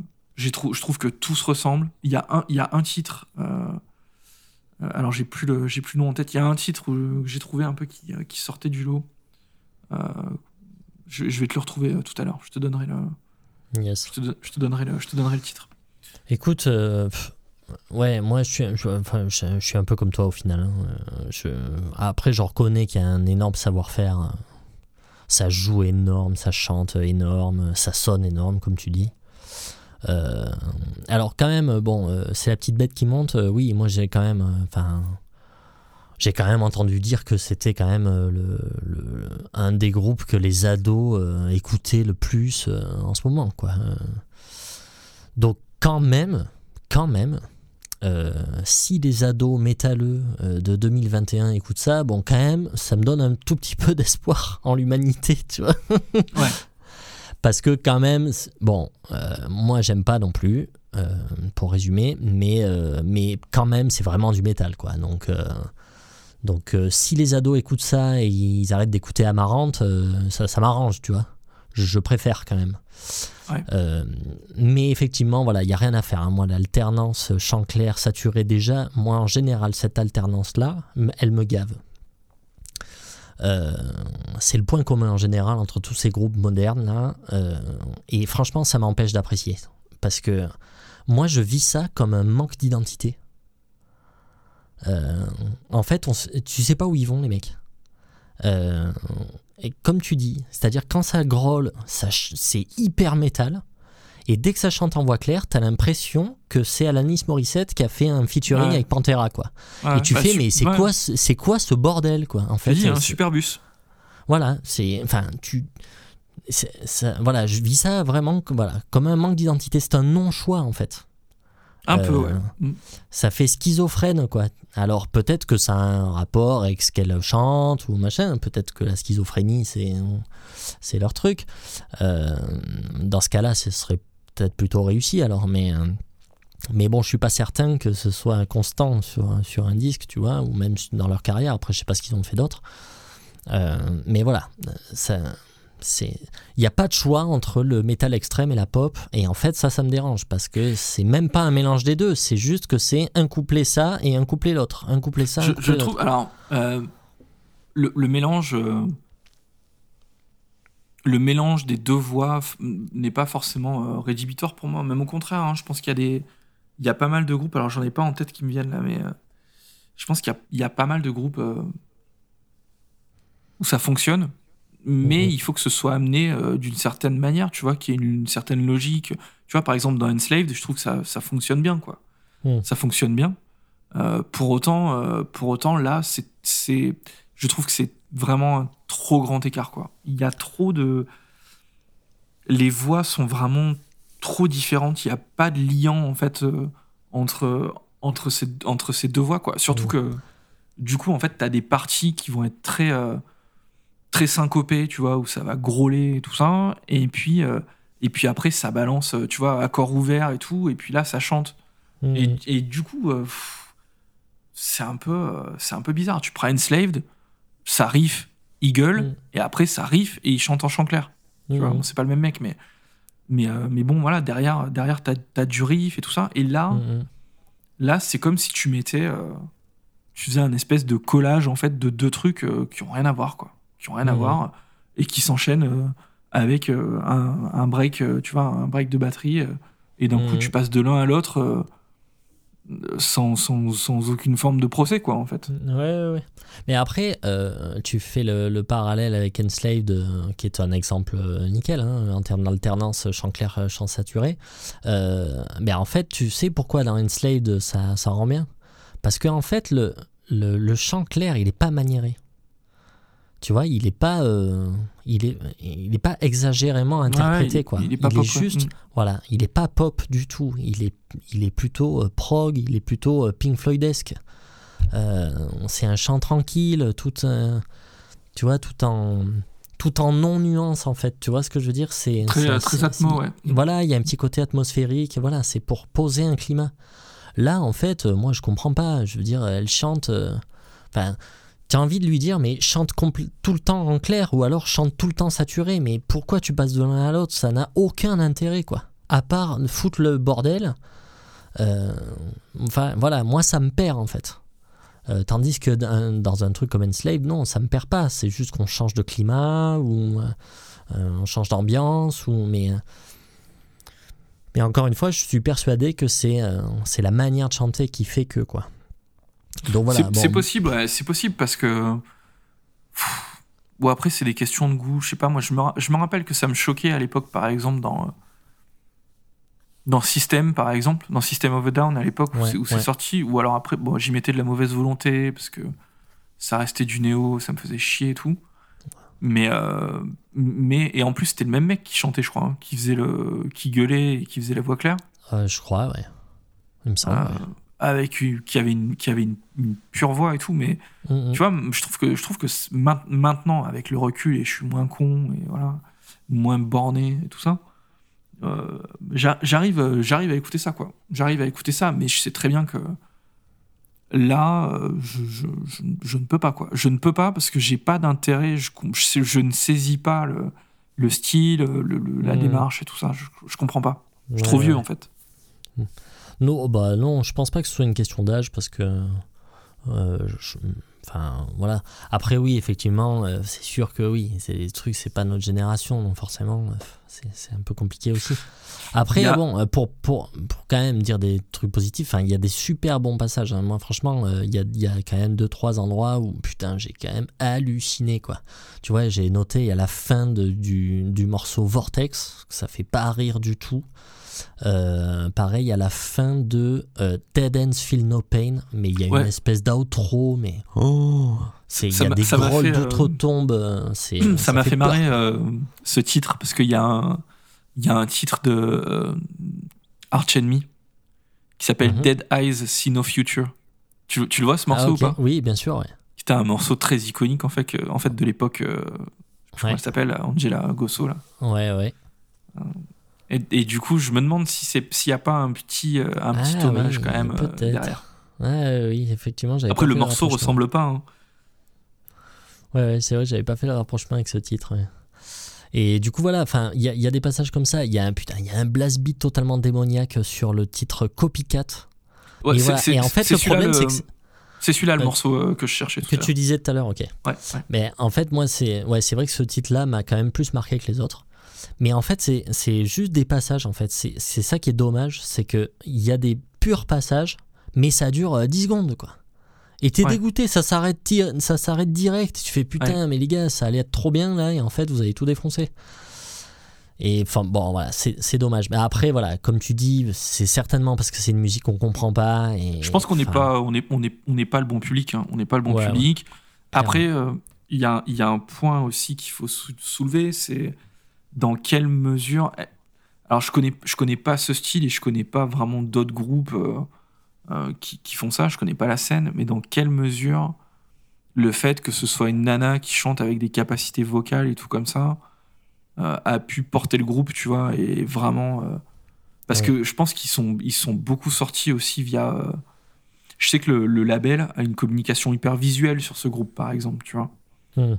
J'ai trou- je trouve que tout se ressemble il y a un il y a un titre euh, euh, alors j'ai plus le j'ai plus le nom en tête il y a un titre où, que j'ai trouvé un peu qui, euh, qui sortait du lot euh, Je, je vais te le retrouver tout à l'heure. Je te donnerai le. Yes. Je te, je te donnerai le. Je te donnerai le titre. Écoute, euh, ouais, moi je suis, je, enfin, je, suis un peu comme toi au final. hein. Je, après, je reconnais qu'il y a un énorme savoir-faire. Ça joue énorme, ça chante énorme, ça sonne énorme, comme tu dis. Euh, alors quand même, bon, euh, c'est la petite bête qui monte. euh, oui, moi j'ai quand même, enfin, j'ai quand même entendu dire que c'était quand même le, un des groupes que les ados écoutaient le plus en ce moment, quoi. Donc quand même, quand même, si les ados métalleux de 2021 écoutent ça, bon, quand même, ça me donne un tout petit peu d'espoir en l'humanité, tu vois. Ouais. Parce que quand même, bon, euh, moi j'aime pas non plus, euh, pour résumer, mais, euh, mais quand même, c'est vraiment du métal, quoi. Donc, donc si les ados écoutent ça et ils arrêtent d'écouter Amarante, ça, ça m'arrange, tu vois. Je, je préfère quand même. Ouais. Mais effectivement, voilà, il n'y a rien à faire. hein. Moi, l'alternance chant clair, saturé, déjà, moi, en général, cette alternance-là, elle me gave. Euh, c'est le point commun en général entre tous ces groupes modernes là, euh, et franchement, ça m'empêche d'apprécier parce que moi, je vis ça comme un manque d'identité. Euh, en fait, tu sais pas où ils vont les mecs. Et comme tu dis, c'est-à-dire quand ça grolle, ça c'est hyper métal. Et dès que ça chante en voix claire, t'as l'impression que c'est Alanis Morissette qui a fait un featuring Ouais. avec Pantera, quoi. Ouais, et tu bah, fais, mais c'est ouais. quoi, ce- c'est quoi ce bordel, quoi En fait, un super bus. voilà, c'est, enfin, tu, ça- voilà, je vis ça vraiment, comme- voilà, comme un manque d'identité. C'est un non-choix, en fait. Un Euh, peu, ouais. Mm. ça fait schizophrène quoi. Alors peut-être que ça a un rapport avec ce qu'elle chante ou machin, peut-être que la schizophrénie c'est c'est leur truc. Euh, dans ce cas-là, ce serait peut-être plutôt réussi alors mais euh, mais bon, je suis pas certain que ce soit constant sur, sur un disque, tu vois, ou même dans leur carrière. Après, je sais pas ce qu'ils ont fait d'autre. Euh, mais voilà, ça, il n'y a pas de choix entre le métal extrême et la pop. Et en fait, ça, ça me dérange parce que c'est même pas un mélange des deux. C'est juste que c'est un couplet ça et un couplet l'autre. Un couplet ça, un Je, couplet je trouve. Alors, euh, le, le mélange. Le mélange des deux voix n'est pas forcément euh, rédhibitoire pour moi. Même au contraire, hein, je pense qu'il y a des. Il y a pas mal de groupes, alors j'en ai pas en tête qui me viennent là, mais euh, je pense qu'il y y a pas mal de groupes euh, où ça fonctionne, mais Mhm. il faut que ce soit amené d'une certaine manière, tu vois, qu'il y ait une, une certaine logique. Tu vois, par exemple, dans Enslaved, je trouve que ça, ça fonctionne bien, quoi. Mhm. Ça fonctionne bien. Pour, autant, pour autant, là, c'est, je trouve que c'est vraiment un trop grand écart, quoi. Il y a trop de. Les voix sont vraiment trop différentes. Il n'y a pas de lien, en fait, euh, entre, entre, ces, entre ces deux voix, quoi. Surtout que, du coup, en fait, tu as des parties qui vont être très, euh, très syncopées, tu vois, où ça va grôler et tout ça. Et puis, euh, et puis après, ça balance, tu vois, accord ouvert et tout. Et puis là, ça chante. Mhm. Et, et du coup, c'est un peu, c'est un peu bizarre. Tu prends Enslaved, ça riff, il gueule, Mm. et après ça riff et il chante en chant clair. Tu vois, bon, c'est pas le même mec, mais, mais, euh, mais bon, voilà, derrière, derrière t'as, t'as du riff et tout ça. Et là, Mhm. là, c'est comme si tu mettais, euh, tu faisais un espèce de collage en fait de deux trucs euh, qui ont rien à voir, quoi, qui ont rien à voir et qui s'enchaînent avec un, un break, tu vois, un break de batterie. et d'un coup, tu passes de l'un à l'autre. Euh, sans, sans, sans aucune forme de procès, quoi, en fait. Ouais, ouais, ouais. Mais après, euh, tu fais le, le parallèle avec Enslaved, euh, qui est un exemple euh, nickel hein, en termes d'alternance chant clair, euh, chant saturé. Euh, mais en fait, tu sais pourquoi dans Enslaved ça, ça rend bien? Parce que en fait, le, le, le chant clair, il est pas maniéré. Tu vois, il est pas, euh, il est, il est pas exagérément interprété, Ouais, il- quoi. il est pas pop, juste, Mm. voilà, il est pas pop du tout. Il est, il est plutôt euh, prog, il est plutôt euh, Pink Floydesque. Euh, c'est un chant tranquille, tout, euh, tu vois, tout en, tout en non nuance en fait. Tu vois ce que je veux dire? C'est Très, très atmo, ouais. Voilà, il y a un petit côté atmosphérique. Voilà, c'est pour poser un climat. Là, en fait, moi, je comprends pas. Je veux dire, elle chante. Enfin, tu as envie de lui dire, mais chante tout le temps en clair ou alors chante tout le temps saturé. Mais pourquoi tu passes de l'un à l'autre? Ça n'a aucun intérêt, quoi. À part foutre le bordel. Euh, Enfin, voilà, moi, ça me perd, en fait. Euh, tandis que dans, dans un truc comme Enslaved, non, ça me perd pas. C'est juste qu'on change de climat ou. euh, on change d'ambiance, ou mais. Mais encore une fois, je suis persuadé que c'est c'est la manière de chanter qui fait que quoi. Donc voilà. C'est possible, c'est possible parce que. Bon, après, c'est des questions de goût. Je sais pas, moi, je me, je me rappelle que ça me choquait à l'époque, par exemple, dans. Dans System, par exemple, dans System of a Down, à l'époque où c'est sorti, ou alors après, bon, j'y mettais de la mauvaise volonté parce que ça restait du néo, ça me faisait chier et tout. Mais, euh, mais et en plus, c'était le même mec qui chantait, je crois, hein, qui faisait le, qui gueulait et qui faisait la voix claire. Euh, je crois, ouais. Il me semble. Euh, avec qui avait une qui avait une, pure voix et tout mais mm, mm. tu vois je trouve que je trouve que maintenant avec le recul et je suis moins con et voilà moins borné et tout ça euh, j'arrive j'arrive à écouter ça quoi. J'arrive à écouter ça mais je sais très bien que là euh, je, je, je, ne peux pas quoi. Je ne peux pas parce que j'ai pas d'intérêt je, je, ne saisis pas le, le style le, la mm. démarche et tout ça je, je comprends pas. Je suis trop vieux en fait non, bah non, je pense pas que ce soit une question d'âge parce que. Euh, enfin, voilà. Après, oui, effectivement, euh, c'est sûr que oui, c'est des trucs, c'est pas notre génération, donc forcément, euh, c'est un peu compliqué aussi. Après, bon, pour, pour, pour quand même dire des trucs positifs, il y a des super bons passages. Hein. Moi, franchement, il y, a, y, a, quand même deux, trois endroits où, putain, j'ai quand même halluciné, quoi. Tu vois, j'ai noté, il y a la fin de, du, du morceau Vortex, ça fait pas rire du tout. Euh, pareil, à la fin de euh, Dead Ends Feel No Pain, mais il y a une espèce d'outro, mais oh, il y a des d'outre-tombe. Euh, ça m'a fait, marrer ce titre parce qu'il y, a un, y a un titre de Arch Enemy qui s'appelle mhm. Dead Eyes See No Future. Tu, tu le vois ce morceau ah, ou pas? Oui, bien sûr. Ouais. C'était un morceau très iconique en fait, en fait de l'époque. je sais comment elle s'appelle, Angela Gosso là. Ouais, ouais. Et, du coup, je me demande si s'il n'y a pas un petit, euh, un petit ah hommage quand même euh, derrière. Ouais, oui, effectivement. Après, le morceau ressemble pas. Hein. Ouais, c'est vrai, j'avais pas fait le rapprochement avec ce titre. Et du coup, voilà, enfin, il y, y, a des passages comme ça. Il y a un putain, il y a un blast beat totalement démoniaque sur le titre Copycat. Ouais, et, en fait, le problème, c'est que. C'est celui-là le morceau euh, que je cherchais. que tu disais tout à l'heure, ok. Ouais, Mais en fait, moi, c'est ouais, vrai que ce titre-là m'a quand même plus marqué que les autres. Mais en fait, c'est juste des passages, en fait. C'est ça qui est dommage, c'est qu'il y a des purs passages, mais ça dure 10 euh, secondes, quoi. Et t'es dégoûté, ça s'arrête ça s'arrête direct. Tu fais putain, mais les gars, ça allait être trop bien là, et en fait, vous avez tout défoncé. Et enfin, bon, voilà, c'est dommage. Mais après, voilà, comme tu dis, c'est certainement parce que c'est une musique qu'on comprend pas. Et, Je pense qu'on n'est pas, on est, on est, on n'est pas le bon public. Hein. On n'est pas le bon public. Après, euh, il y, a, y a un point aussi qu'il faut soulever, c'est dans quelle mesure. Alors, je connais, je connais pas ce style et je connais pas vraiment d'autres groupes euh, euh, qui, qui, font ça. Je connais pas la scène, mais dans quelle mesure le fait que ce soit une nana qui chante avec des capacités vocales et tout comme ça euh, a pu porter le groupe, tu vois, et vraiment. parce que je pense qu'ils sont, ils sont beaucoup sortis aussi via. je sais que le, label a une communication hyper visuelle sur ce groupe, par exemple, tu vois. Mmh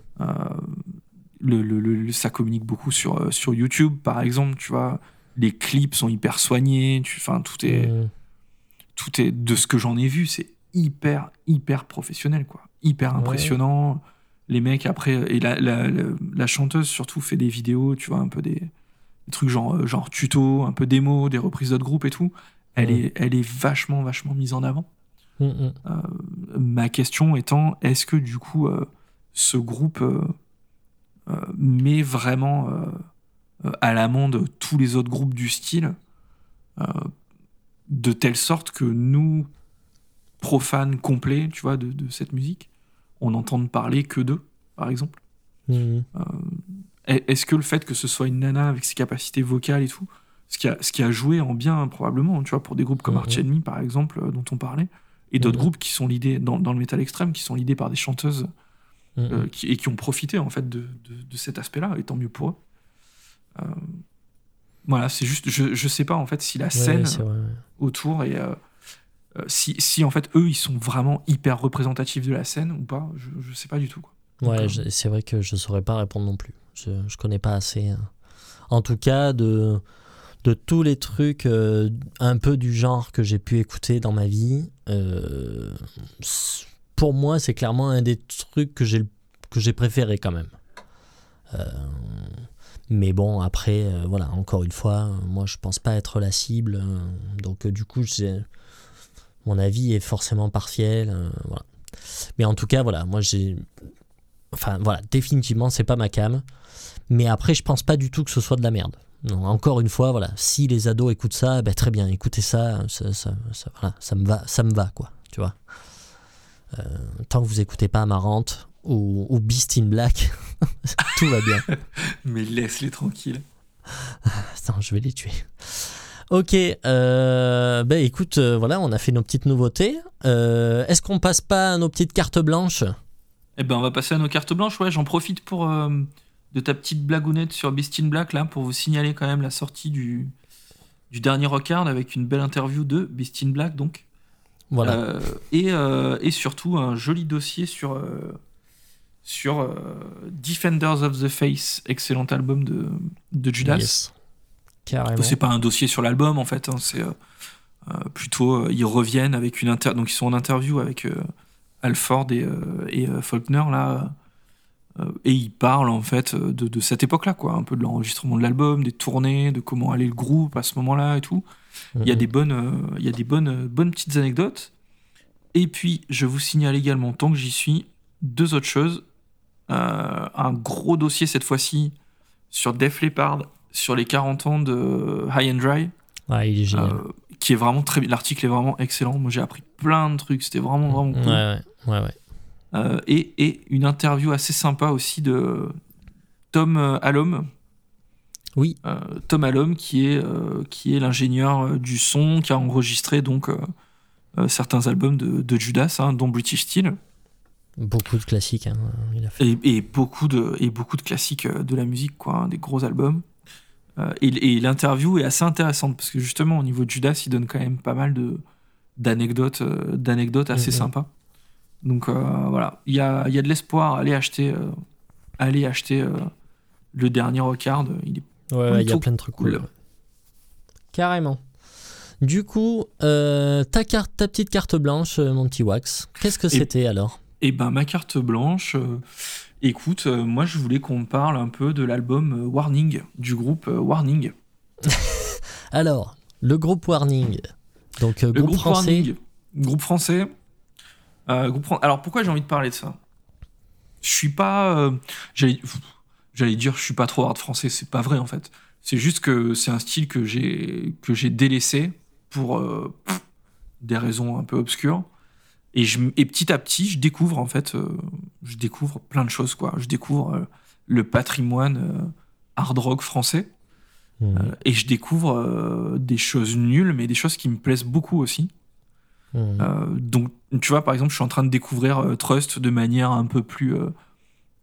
le, ça communique beaucoup sur, euh, sur YouTube, par exemple, tu vois. Les clips sont hyper soignés, enfin, tout est, tout est, de ce que j'en ai vu, c'est hyper, hyper professionnel, quoi. Hyper impressionnant. Les mecs, après, et la, la, chanteuse, surtout, fait des vidéos, tu vois, un peu des, trucs genre, euh, genre tuto, un peu démo, des reprises d'autres groupes et tout. Elle, est, elle est vachement, vachement mise en avant. Mm, mm. Euh, ma question étant, est-ce que du coup, ce groupe euh, met vraiment euh, euh, à l'amende tous les autres groupes du style, de telle sorte que nous, profanes complets, tu vois, de, cette musique, on n'entende parler que d'eux, par exemple. Mhm. Est-ce que le fait que ce soit une nana avec ses capacités vocales et tout, ce qui a, ce qui a joué en bien probablement, tu vois, pour des groupes comme Arch Enemy par exemple, dont on parlait, et d'autres groupes qui sont l'idée dans, dans, le métal extrême, qui sont l'idée par des chanteuses euh, qui, et qui ont profité en fait de, de, cet aspect-là, et tant mieux pour eux. Euh, voilà, c'est juste, je, je sais pas en fait si la scène autour et euh, si, si en fait eux ils sont vraiment hyper représentatifs de la scène ou pas, je, je sais pas du tout. Quoi. ouais, c'est vrai que je saurais pas répondre non plus. Je, je connais pas assez. Hein. En tout cas, de, de tous les trucs un peu du genre que j'ai pu écouter dans ma vie, pour moi, c'est clairement un des trucs que j'ai que j'ai préféré quand même. Euh, Mais bon, après, euh, voilà, encore une fois, moi je pense pas être la cible. euh, donc du coup, mon avis est forcément partiel. Mais en tout cas, voilà, moi j'ai. Enfin voilà, définitivement, c'est pas ma cam. Mais après, je pense pas du tout que ce soit de la merde. Encore une fois, voilà, si les ados écoutent ça, ben, très bien, écoutez ça, ça, ça me va, ça me va, quoi, tu vois. Euh, tant que vous écoutez pas Amarante ou, ou Beast in Black, tout va bien. Mais laisse-les tranquilles. Attends, je vais les tuer. Ok, euh, ben écoute, euh, voilà, on a fait nos petites nouveautés. Euh, Est-ce qu'on passe pas à nos petites cartes blanches? Eh ben, on va passer à nos cartes blanches. Ouais, j'en profite pour de ta petite blagounette sur Beast in Black là pour vous signaler quand même la sortie du du dernier Rockard avec une belle interview de Beast in Black donc Voilà. Euh, et, euh, et surtout un joli dossier sur euh, sur Defenders of the Face, excellent album de de Judas. Yes. Carrément. C'est pas un dossier sur l'album en fait, hein, c'est plutôt ils reviennent avec une inter donc ils sont en interview avec Alford et, et Faulkner là et ils parlent en fait euh, de, de cette époque-là quoi, un peu de l'enregistrement de l'album, des tournées, de comment allait le groupe à ce moment-là et tout. Il y a Mhm. des bonnes euh, il y a des bonnes euh, bonnes petites anecdotes. Et puis je vous signale également tant que j'y suis deux autres choses. Euh, un gros dossier cette fois-ci sur Def Leppard sur les 40 ans de High and Dry, Ouais, il est génial. euh, qui est vraiment très L'article est vraiment excellent. Moi, j'ai appris plein de trucs. C'était vraiment, vraiment cool. Ouais, ouais, ouais, ouais. Euh, et, et une interview assez sympa aussi de Tom euh, Allom. Oui. Euh, Tom Allom, qui est, euh, qui est l'ingénieur du son, qui a enregistré donc certains albums de, de Judas, hein, dont British Steel, Beaucoup de classiques. hein, il a fait. et, et beaucoup de, et beaucoup de classiques de la musique, quoi, hein, des gros albums. Et et l'interview est assez intéressante parce que justement au niveau de Judas, il donne quand même pas mal de d'anecdotes, d'anecdotes assez Mhm. sympas. Donc euh, voilà, il y a, y a de l'espoir. Allez acheter, euh, allez acheter euh, le dernier Rockard. Il est Ouais, ouais, il y a plein de trucs cool. Carrément. Du coup, euh, ta, carte, ta petite carte blanche, mon petit Wax, qu'est-ce que c'était alors? Et ben ma carte blanche, euh, écoute, euh, moi je voulais qu'on parle un peu de l'album Warning du groupe Warning. Alors, le groupe Warning. Donc, Le groupe, français. Warning, groupe français. Euh, Alors pourquoi j'ai envie de parler de ça? Je suis pas, euh, j'allais, dire, je suis pas trop hard français. C'est pas vrai en fait. C'est juste que c'est un style que j'ai que j'ai délaissé pour euh, pff, des raisons un peu obscures. Et, je, et petit à petit, je découvre en fait, euh, je découvre plein de choses quoi. Je découvre euh, le patrimoine hard rock français. Euh, et je découvre des choses nulles, mais des choses qui me plaisent beaucoup aussi. Mhm. Euh, donc, tu vois, par exemple, je suis en train de découvrir euh, Trust de manière un peu plus, euh,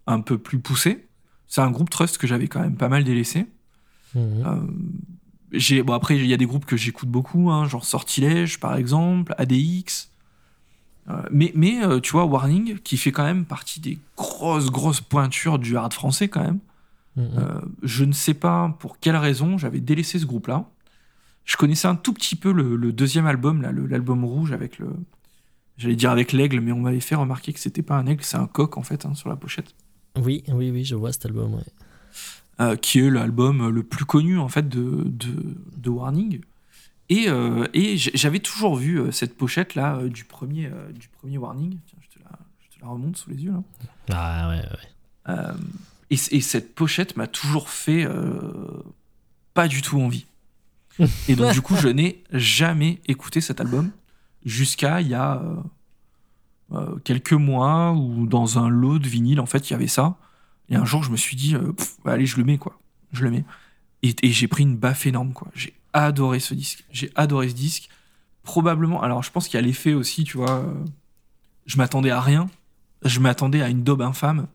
un peu plus poussée. C'est un groupe Trust que j'avais quand même pas mal délaissé. J'ai, bon, après, il y a des groupes que j'écoute beaucoup, hein, genre Sortilège, par exemple, ADX. Mais, mais tu vois, Warning, qui fait quand même partie des grosses, grosses pointures du hard français, quand même. Mhm. Je ne sais pas pour quelle raison j'avais délaissé ce groupe-là. Je connaissais un tout petit peu le, le deuxième album, là, l'album rouge avec le. J'allais dire avec l'aigle, mais on m'avait fait remarquer que c'était pas un aigle, c'est un coq en fait hein, sur la pochette. Oui, oui, oui, je vois cet album. ouais. Euh, qui est l'album le plus connu en fait de, de, de Warning. Et, euh, et j'avais toujours vu euh, cette pochette là euh, du premier euh, du premier Warning. Tiens, je te la, je te la remonte sous les yeux là. Ah ouais, ouais. Euh, et, et cette pochette m'a toujours fait euh, pas du tout envie. Et donc du coup, je n'ai jamais écouté cet album jusqu'à il y a euh, euh, quelques mois où dans un lot de vinyle, en fait, il y avait ça. Et un jour, je me suis dit, euh, Pff, allez, je le mets quoi. Je le mets. Et, et j'ai pris une baffe énorme quoi. J'ai adoré ce disque. J'ai adoré ce disque. Probablement. Alors, je pense qu'il y a l'effet aussi, tu vois. euh, je m'attendais à rien. Je m'attendais à une daube infâme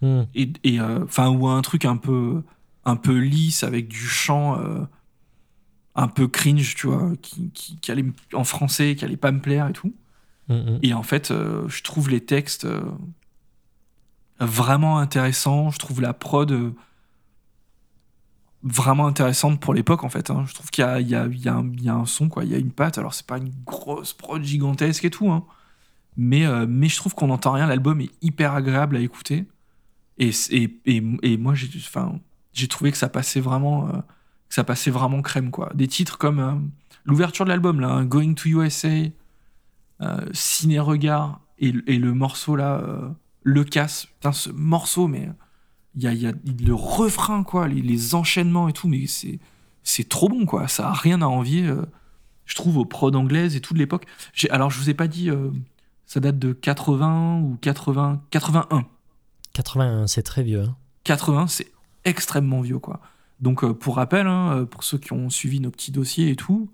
Mhm. et, et, euh, enfin ou un truc un peu un peu lisse avec du chant euh, un peu cringe tu vois qui, qui, qui allait en français qui allait pas me plaire et tout Mhm. et en fait euh, je trouve les textes euh, vraiment intéressants je trouve la prod euh, vraiment intéressante pour l'époque en fait hein. je trouve qu'il y y, y, y a un son quoi il y a une patte alors c'est pas une grosse prod gigantesque et tout hein. mais, mais je trouve qu'on n'entend rien l'album est hyper agréable à écouter et, et, et, et moi, j'ai, trouvé que ça passait vraiment, ça passait vraiment crème quoi. Des titres comme euh, l'ouverture de l'album là, hein, Going to USA, euh, Ciné Regard et, et le morceau là, euh, Le Casse. Putain, ce morceau, mais il y a, y a le refrain quoi, les, les enchaînements et tout, mais c'est c'est trop bon quoi. Ça a rien à envier, je trouve, aux prods anglaises et tout de l'époque. J'ai- Alors je vous ai pas dit, ça date de 80 ou 80, 81. 81, c'est très vieux. hein. 80, c'est extrêmement vieux, quoi. Donc, euh, pour rappel, hein, euh, pour ceux qui ont suivi nos petits dossiers et tout,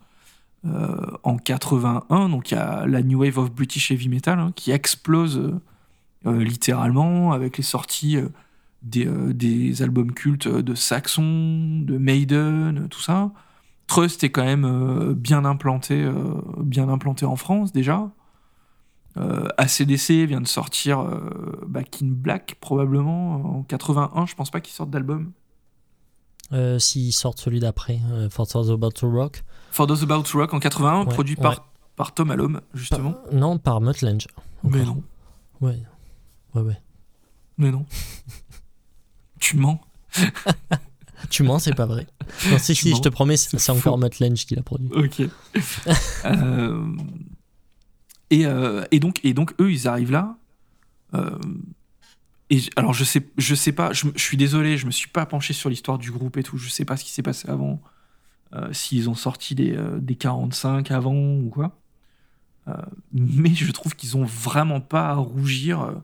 euh, en 81, donc il y a la New Wave of British Heavy Metal hein, qui explose littéralement avec les sorties des, albums cultes de Saxon, de Maiden, tout ça. Trust est quand même bien implanté, bien implanté en France déjà. ACDC vient de sortir Back in Black probablement en 81. Je pense pas qu'ils sortent d'album. Euh, S'ils sortent celui d'après, euh, For Those About to Rock. For Those About to Rock en 81, Ouais, produit ouais. par, par Tom Allom justement. Non, par Mutt Lange. mais non, Ouais. Ouais, ouais. mais non. tu mens. Tu mens, c'est pas vrai. Non, si, si, je te promets, c'est encore Mutt Lange qui l'a produit. Ok. Euh, et, euh, et, donc, et donc, eux, ils arrivent là. Et alors, je sais, je sais pas, je, suis désolé, je me suis pas penché sur l'histoire du groupe et tout. Je sais pas ce qui s'est passé avant. euh, S'ils ont sorti des, euh, des 45 avant ou quoi. Euh, mais je trouve qu'ils ont vraiment pas à rougir.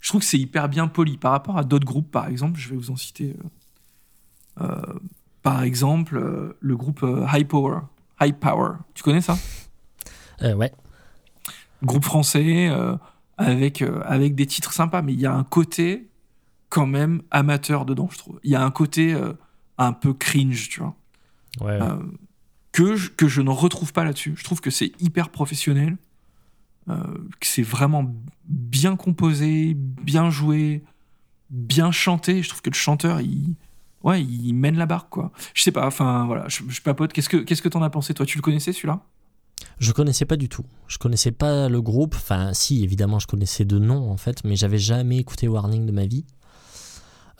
Je trouve que c'est hyper bien poli par rapport à d'autres groupes, par exemple. Je vais vous en citer. par exemple, le groupe High Power. High Power. Tu connais ça? Ouais. Groupe français avec, euh, avec des titres sympas, mais il y a un côté quand même amateur dedans, je trouve. Il y a un côté euh, un peu cringe, tu vois, Ouais, euh, que, je, que je ne retrouve pas là-dessus. Je trouve que c'est hyper professionnel, que c'est vraiment bien composé, bien joué, bien chanté. Je trouve que le chanteur, il, ouais, il mène la barque, quoi. Je sais pas, enfin voilà, je, je papote. Qu'est-ce que qu'est-ce que t'en as pensé, toi? Tu le connaissais celui-là? Je connaissais pas du tout. Je connaissais pas le groupe. Enfin, si, évidemment, je connaissais de nom en fait, mais j'avais jamais écouté Warning de ma vie.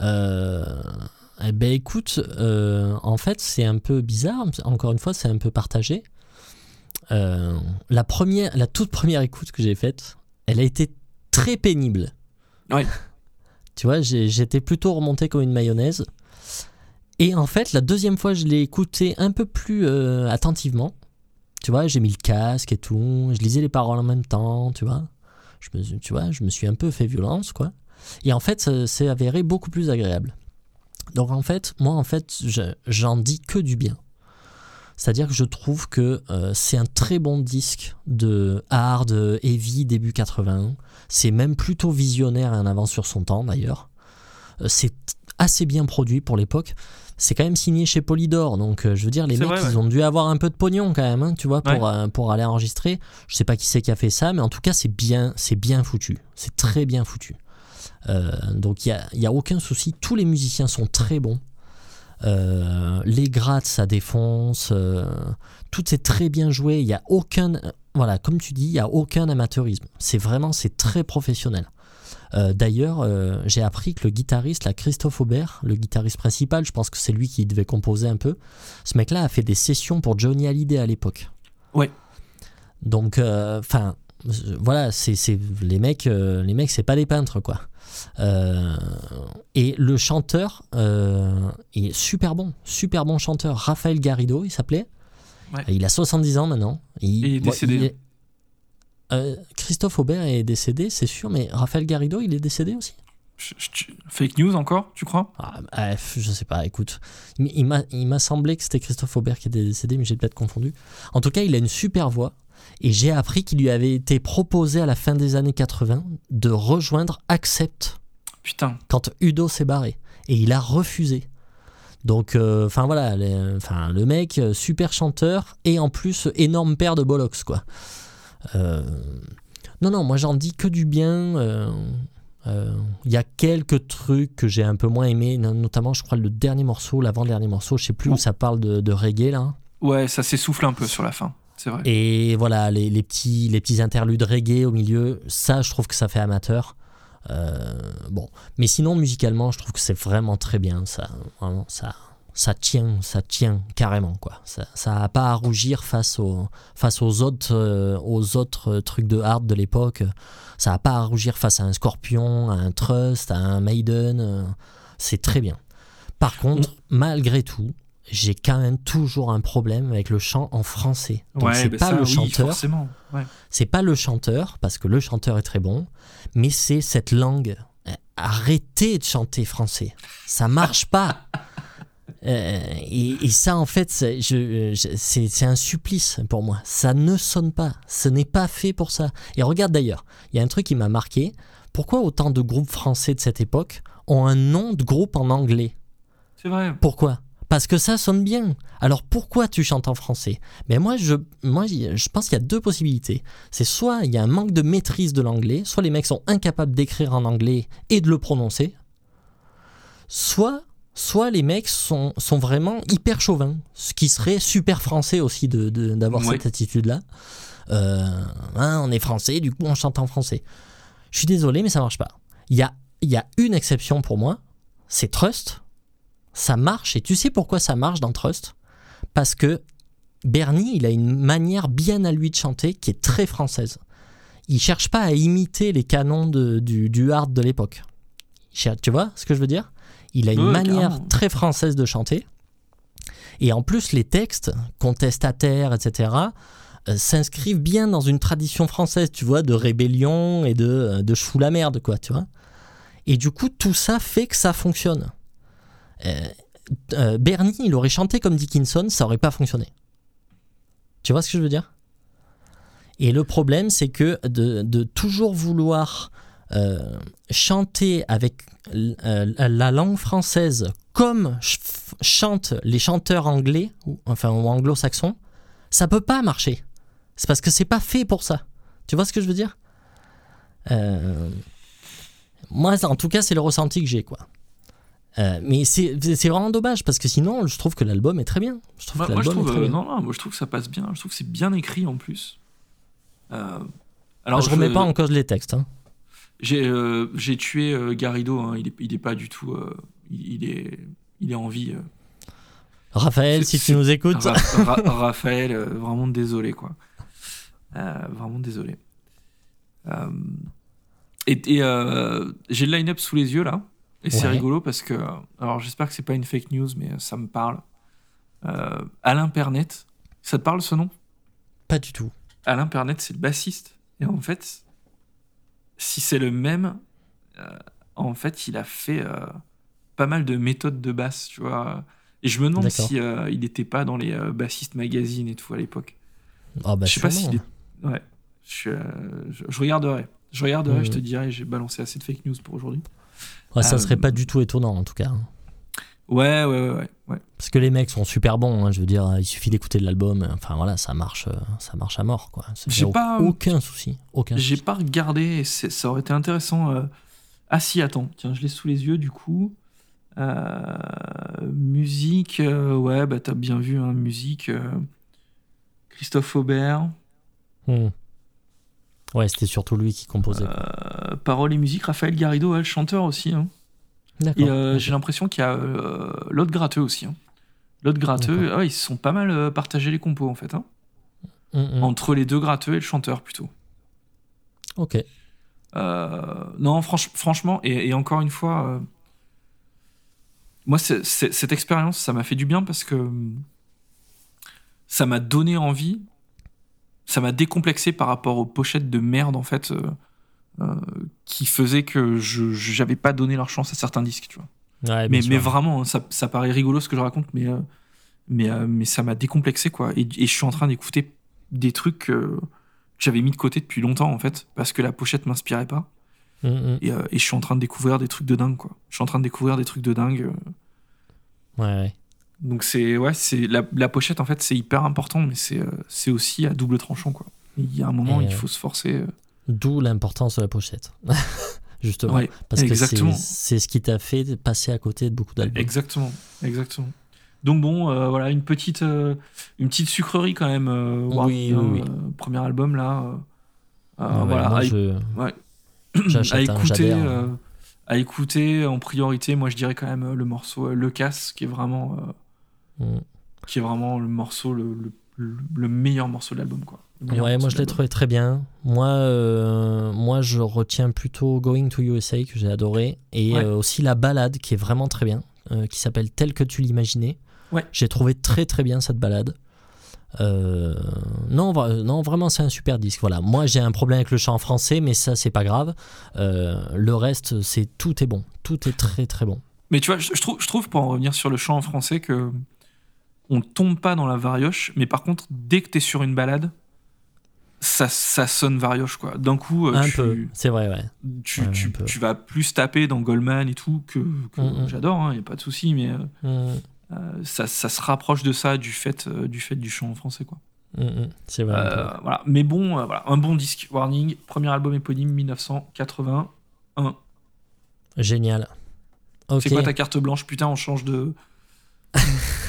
Euh, eh ben écoute, euh, en fait, c'est un peu bizarre. Encore une fois, c'est un peu partagé. Euh, la première, la toute première écoute que j'ai faite, elle a été très pénible. Ouais. Tu vois, j'étais plutôt remonté comme une mayonnaise. Et en fait, la deuxième fois, je l'ai écouté un peu plus euh, attentivement. Tu vois, j'ai mis le casque et tout, je lisais les paroles en même temps, tu vois. Je me, tu vois, je me suis un peu fait violence, quoi. Et en fait, ça s'est avéré beaucoup plus agréable. Donc en fait, moi, en fait, je- j'en dis que du bien. C'est-à-dire que je trouve que euh, c'est un très bon disque de hard, heavy, début 81. C'est même plutôt visionnaire et en avance sur son temps, d'ailleurs. Euh, c'est assez bien produit pour l'époque. C'est quand même signé chez Polydor, donc euh, je veux dire, les mecs, vrai, ils ont dû avoir un peu de pognon quand même, hein, tu vois, pour, Ouais. euh, pour aller enregistrer. Je sais pas qui c'est qui a fait ça, mais en tout cas, c'est bien, c'est bien foutu. C'est très bien foutu. Euh, donc il n'y a, il y a aucun souci. Tous les musiciens sont très bons. Les grattes, ça défonce. tout est très bien joué. Il y a aucun, voilà, comme tu dis, il y a aucun amateurisme. C'est vraiment, c'est très professionnel. Euh, D'ailleurs, euh, j'ai appris que le guitariste, Christophe Aubert, le guitariste principal, je pense que c'est lui qui devait composer un peu. Ce mec-là a fait des sessions pour Johnny Hallyday à l'époque. Ouais. Donc, enfin, voilà, c'est c'est- les mecs, euh, les mecs, c'est pas des peintres, quoi. Euh, et le chanteur euh, est super bon, super bon chanteur. Raphaël Garrido, il s'appelait. Ouais. Il a 70 ans maintenant. Il, est bon, décédé. est- Euh, Christophe Aubert est décédé, c'est sûr, mais Raphaël Garrido, il est décédé aussi? Fake news encore, tu crois? Ah, bref, je sais pas, écoute. Il, il m'a- semblé que c'était Christophe Aubert qui était décédé, mais j'ai peut-être confondu. En tout cas, il a une super voix. Et j'ai appris qu'il lui avait été proposé à la fin des années 80 de rejoindre Accept Putain. quand Udo s'est barré. Et il a refusé. Donc, euh, enfin voilà, les- le mec, euh, super chanteur et en plus énorme paire de bollocks, quoi. Euh, non, non, moi j'en dis que du bien. euh, euh, Il y a quelques trucs que j'ai un peu moins aimé, no- notamment, je crois, le dernier morceau, l'avant-dernier morceau, je sais plus où ça parle de, de reggae là. Ouais, ça s'essouffle un peu sur la fin, c'est vrai. Et voilà, les, les petits, les petits interludes reggae au milieu, ça, je trouve que ça fait amateur. bon, mais sinon musicalement, je trouve que c'est vraiment très bien. Ça, vraiment, ça, ça tient, ça tient carrément quoi. Ça, ça a pas à rougir face aux, face aux autres, euh, aux autres trucs de hard de l'époque. Ça a pas à rougir face à un Scorpion, à un Trust, à un Maiden. Euh, c'est très bien. Par contre, malgré tout, j'ai quand même toujours un problème avec le chant en français. Donc c'est bah pas ça, le chanteur. Ouais. c'est pas le chanteur parce que le chanteur est très bon, mais c'est cette langue. Arrêtez de chanter français, ça marche pas. Euh, et, et ça, en fait, c'est je- je- c'est c'est un supplice pour moi. Ça ne sonne pas. Ce n'est pas fait pour ça. Et regarde d'ailleurs, il y a un truc qui m'a marqué. Pourquoi autant de groupes français de cette époque ont un nom de groupe en anglais? C'est vrai. Pourquoi? Parce que ça sonne bien. Alors pourquoi tu chantes en français? Mais moi, je, moi, je pense qu'il y a deux possibilités. C'est soit il y a un manque de maîtrise de l'anglais, soit les mecs sont incapables d'écrire en anglais et de le prononcer, soit, soit les mecs sont, sont vraiment hyper chauvins, ce qui serait super français aussi de- de- d'avoir Ouais. cette attitude-là. Euh, hein, on est français, du coup on chante en français. Je suis désolé, mais ça marche pas. Il y a, y a une exception pour moi, c'est Trust. Ça marche, et tu sais pourquoi ça marche dans Trust? Parce que Bernie, il a une manière bien à lui de chanter qui est très française. Il cherche pas à imiter les canons de- du, du hard de l'époque. Tu vois ce que je veux dire? Il a une Ouais, manière carrément. très française de chanter. Et en plus, les textes, contestataires, etc., euh, s'inscrivent bien dans une tradition française, tu vois, de rébellion et de, euh, de je fous la merde, quoi, tu vois. Et du coup, tout ça fait que ça fonctionne. Euh, euh, Bernie, il aurait chanté comme Dickinson, ça aurait pas fonctionné. Tu vois ce que je veux dire? Et le problème, c'est que de, de toujours vouloir euh, chanter avec euh, la langue française comme ch- chantent les chanteurs anglais, ou, enfin ou anglo-saxons, ça peut pas marcher. C'est parce que c'est pas fait pour ça. Tu vois ce que je veux dire? Euh, Moi, en tout cas, c'est le ressenti que j'ai, quoi. Euh, mais c'est vraiment dommage parce que sinon, je trouve que l'album est très bien. Je trouve que moi, je l'album trouve, est très euh, bien. non, non, moi je trouve que ça passe bien. Je trouve que c'est bien écrit en plus. Alors, je remets pas en cause les textes. hein. J'ai euh, tué euh, Garrido. hein, il, est, il est pas du tout. euh, il, il est il est en vie. euh. Raphaël, si tu nous écoutes. Ra- Ra- Raphaël, euh, vraiment désolé quoi. Vraiment désolé. Et et, j'ai le line-up sous les yeux là. Et c'est rigolo parce que. Alors j'espère que c'est pas une fake news, mais ça me parle. Alain Pernet. Ça te parle ce nom? Pas du tout. Alain Pernet, c'est le bassiste. Et en fait, si c'est le même, euh, en fait, il a fait euh, pas mal de méthodes de basse, tu vois. Et je me demande si euh, il n'était pas dans les euh, bassistes magazines et tout à l'époque. Ah bah, je sais pas s'il est. Ouais. Je, suis, euh, je, je regarderai. Je regarderai, je te dirai. J'ai balancé assez de fake news pour aujourd'hui. Ouais, ça Euh, serait pas du tout étonnant en tout cas. Ouais, ouais, ouais, ouais. Parce que les mecs sont super bons, hein, je veux dire, il suffit d'écouter l'album, enfin voilà, ça marche, euh, ça marche à mort, quoi. J'ai pas- aucun souci, aucun J'ai pas regardé, ça aurait été intéressant. euh. Ah si, attends, tiens, je l'ai sous les yeux du coup. Euh, musique, euh, ouais, bah t'as bien vu, hein, musique. euh, Christophe Aubert. Hmm. Ouais, c'était surtout lui qui composait. Euh, paroles et musique, Raphaël Garrido, ouais, le chanteur aussi. hein. Et euh, j'ai l'impression qu'il y a euh, l'autre gratteux aussi. hein. L'autre gratteux, ah, ils se sont pas mal euh, partagés les compos en fait. hein. Hmm, hmm. Entre les deux gratteux et le chanteur plutôt. Ok. Euh, non, franch- franchement, et, et encore une fois, moi, cette expérience, ça m'a fait du bien parce que hum, ça m'a donné envie, ça m'a décomplexé par rapport aux pochettes de merde, en fait, qui faisaient que je j'avais pas donné leur chance à certains disques, tu vois. Ouais, mais, vraiment, hein, ça, ça paraît rigolo ce que je raconte, mais, euh, mais, euh, mais ça m'a décomplexé, quoi. Et, et je suis en train d'écouter des trucs euh, que j'avais mis de côté depuis longtemps, en fait, parce que la pochette m'inspirait pas. Hmm, hmm. Et, euh, et je suis en train de découvrir des trucs de dingue, quoi. Je suis en train de découvrir des trucs de dingue. euh. Ouais, ouais. Donc c'est ouais, c'est la, la pochette en fait, c'est hyper important, mais c'est euh, aussi à double tranchant, quoi. Il y a un moment, Et, il euh, faut se forcer. Euh. D'où l'importance de la pochette. Justement. Ouais, Parce que exactement. c'est- c'est ce qui t'a fait passer à côté de beaucoup d'albums. exactement, exactement. Donc bon, euh, voilà, une petite euh, une petite sucrerie quand même. euh, Oui, Warning, oui, oui. euh, premier album là. euh, euh, ouais, voilà, moi, avec- je, ouais. à hein, écouter, euh, à écouter en priorité, moi je dirais quand même euh, le morceau euh, Le Casse, qui est vraiment, euh, Mm. qui est vraiment le morceau, le, le- le meilleur morceau de l'album. quoi. Ouais, moi je l'ai trouvé très bien. Moi, euh, moi je retiens plutôt Going to USA que j'ai adoré et Ouais. euh, aussi la balade qui est vraiment très bien, euh, qui s'appelle Tel que tu l'imaginais. Ouais. J'ai trouvé très très bien cette balade. Non, non, vraiment c'est un super disque. Voilà, moi j'ai un problème avec le chant en français, mais ça c'est pas grave. Le reste, c'est tout est bon, tout est très très bon. Mais tu vois, je, je trouve, je trouve, pour en revenir sur le chant en français, que on tombe pas dans la varioche, mais par contre, dès que t'es sur une balade, ça, ça sonne varioche, quoi. D'un coup, euh, un tu, peu, c'est vrai, ouais. tu, Ouais, tu- vas plus taper dans Goldman et tout, que, que Mm, mm. j'adore, il n'y a pas de souci, mais euh, Mm, euh, ça, ça se rapproche de ça, du fait, euh, du, fait du chant en français, quoi. c'est vrai. Euh, voilà. Mais bon, voilà, un bon disque. Warning, premier album éponyme 1981. Génial. C'est quoi ta carte blanche? Putain, on change de.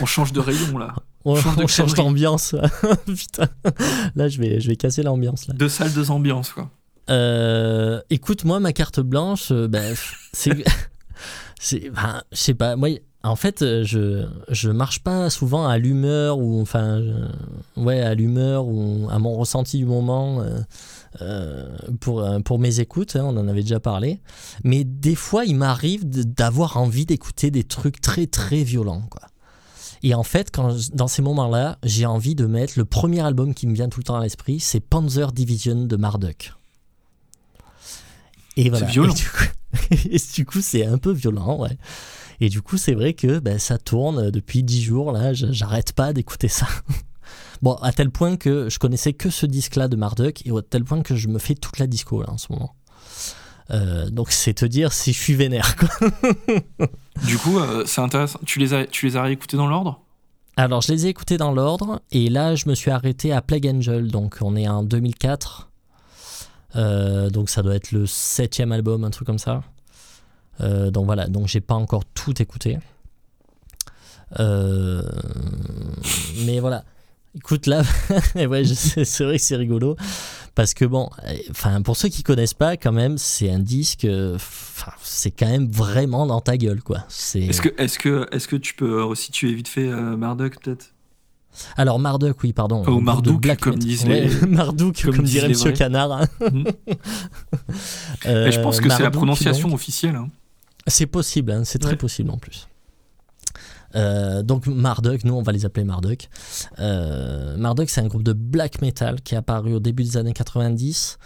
on change de rayon là. On, on change d'ambiance. Putain. Là, je vais, je vais casser l'ambiance. là. Deux salles, deux ambiances quoi. Euh, écoute, moi, ma carte blanche, euh, bah, c'est. c'est ben, je sais pas. Moi, en fait, euh, je, je marche pas souvent à l'humeur ou. Enfin. je- ouais, à l'humeur ou à mon ressenti du moment. euh, euh, pour, euh, pour mes écoutes, hein, on en avait déjà parlé. Mais des fois, il m'arrive d'avoir envie d'écouter des trucs très très violents. Quoi. Et en fait, quand, dans ces moments-là, j'ai envie de mettre le premier album qui me vient tout le temps à l'esprit, c'est Panzer Division de Marduk. Et voilà. violent. Et du coup- c'est un peu violent, ouais. Et du coup, c'est vrai que ben, ça tourne depuis 10 jours, là, j'arrête pas d'écouter ça. Bon, à tel point que je connaissais que ce disque-là de Marduk, et à tel point que je me fais toute la disco, là, en ce moment. Euh, donc, c'est te dire si je suis vénère, quoi. Du coup, euh, c'est intéressant. Tu les as, tu les as réécoutés dans l'ordre? Alors, je les ai écoutés dans l'ordre, et là, je me suis arrêté à Plague Angel, donc on est en 2004. Euh, donc, ça doit être le septième album, un truc comme ça. Donc voilà, donc j'ai pas encore tout écouté. Mais voilà. Écoute là, ouais, c'est vrai que c'est rigolo parce que bon, euh, enfin pour ceux qui connaissent pas, quand même, c'est un disque, euh, enfin c'est quand même vraiment dans ta gueule quoi. C'est Est-ce que, est que, est que tu peux resituer vite fait euh, Marduk peut-être? Alors Marduk, oui, pardon. Ou de Marduk, black comme disent Ouais, les- Marduk, comme dirait Monsieur. Canard. hein. Euh, Mais Je pense que c'est la prononciation donc. officielle. hein. C'est possible, hein, c'est très possible en plus. Euh, donc Marduk, nous on va les appeler Marduk. Euh, Marduk c'est un groupe de black metal qui est apparu au début des années 90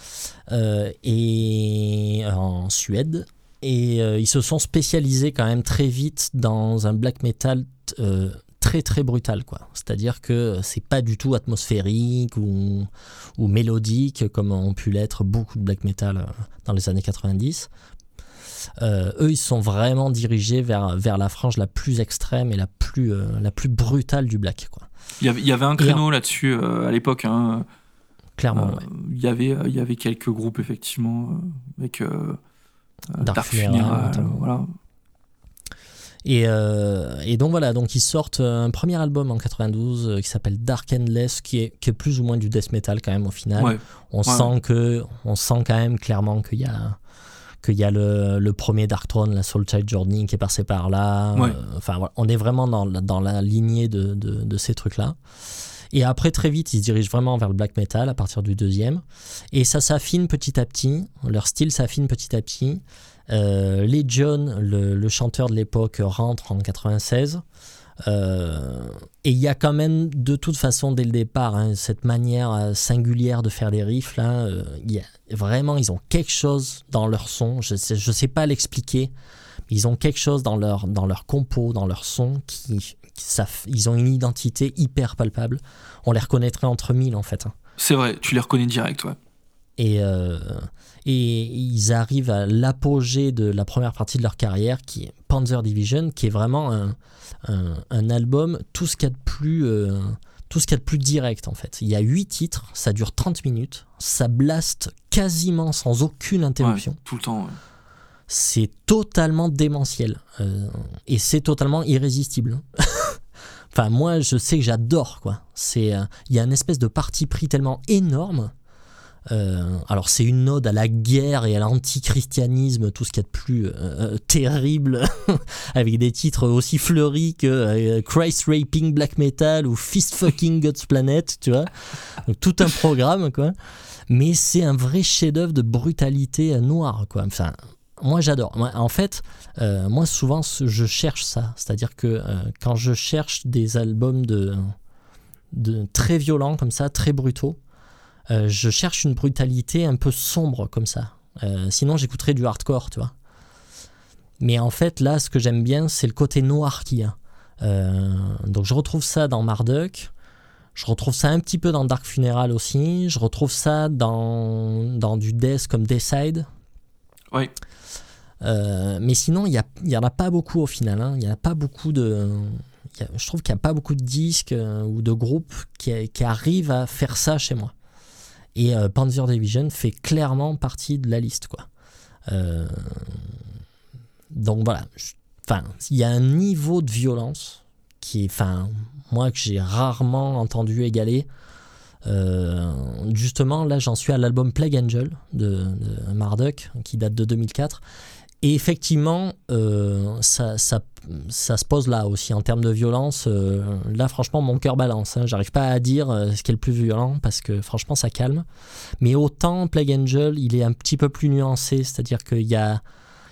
euh, et en Suède. Et ils se sont spécialisés quand même très vite dans un black metal très très brutal quoi. C'est-à-dire que c'est pas du tout atmosphérique ou, mélodique comme ont pu l'être beaucoup de black metal dans les années 90. Euh, eux, ils sont vraiment dirigés vers, vers la frange la plus extrême et la plus, euh, la plus brutale du black, quoi. Il y avait, un créneau là-dessus euh, à l'époque. hein. Clairement, ouais. Il y avait, il y avait quelques groupes effectivement avec Dark Dark Funeral, Funeral, voilà. Et, euh, et donc voilà, donc ils sortent un premier album en 92 euh, qui s'appelle Dark Endless, qui est, qui est plus ou moins du death metal quand même au final. Ouais. On Ouais. sent que, on sent quand même clairement qu'il y a, qu'il y a le, le premier Dark Throne, la Soul Child Journey qui est passé par là. Ouais. Euh, enfin voilà, on est vraiment dans, la- dans la lignée de, de, de ces trucs-là. Et après, très vite, ils se dirigent vraiment vers le black metal à partir du deuxième. Et ça s'affine petit à petit. Leur style s'affine petit à petit. Euh, les John, le, le chanteur de l'époque, rentre en 96. Euh, et il y a quand même, de toute façon, dès le départ, hein, cette manière euh, singulière de faire les riffs, euh, vraiment, ils ont quelque chose dans leur son. Je je sais pas l'expliquer, ils ont quelque chose dans leur, dans leur compo, dans leur son, qui, ils ont une identité hyper palpable. On les reconnaîtrait entre mille, en fait. hein. C'est vrai, tu les reconnais direct, ouais. Et, euh, et ils arrivent à l'apogée de la première partie de leur carrière, qui est Panzer Division, qui est vraiment un, un, un album, tout ce qu'il y a de plus... euh, tout ce qu'il y a de plus direct en fait. Il y a 8 titres, ça dure 30 minutes, ça blaste quasiment sans aucune interruption. Ouais, tout le temps. ouais. C'est totalement démentiel euh, et c'est totalement irrésistible. enfin, moi, je sais que j'adore quoi. C'est, euh, il y a une espèce de parti pris tellement énorme Euh, alors c'est une ode à la guerre et à l'antichristianisme, tout ce qu'il y a de plus euh, terrible, avec des titres aussi fleuris que Christ Raping Black Metal ou Fist Fucking God's Planet, tu vois. Donc, tout un programme, quoi. Mais c'est un vrai chef-d'œuvre de brutalité noire, quoi. Enfin, moi j'adore. En fait, moi souvent je cherche ça. C'est-à-dire que quand je cherche des albums de, de très violents comme ça, très brutaux, euh, je cherche une brutalité un peu sombre comme ça. Euh, sinon, j'écouterais du hardcore, tu vois. Mais en fait, là, ce que j'aime bien, c'est le côté noir qu'il y a. Euh, donc, je retrouve ça dans Marduk. Je retrouve ça un petit peu dans Dark Funeral aussi. Je retrouve ça dans, dans du death comme Deicide. Oui. mais sinon, il n'y en a pas beaucoup au final. Hein. Il n'y a pas beaucoup de. je trouve qu'il n'y a pas beaucoup de disques ou de groupes qui, qui, arrivent à faire ça chez moi. Et euh, Panzer Division fait clairement partie de la liste. Quoi. Euh, donc voilà. Enfin, il y a un niveau de violence qui enfin, moi que j'ai rarement entendu égaler. Euh, justement, là, j'en suis à l'album Plague Angel de, de, Marduk, qui date de 2004. Et effectivement, euh, ça, ça, ça, se pose là aussi en termes de violence. Euh, là, franchement, mon cœur balance. Hein. J'arrive pas à dire euh, ce qui est le plus violent parce que franchement, ça calme. Mais autant Plague Angel, il est un petit peu plus nuancé, c'est-à-dire qu'il a,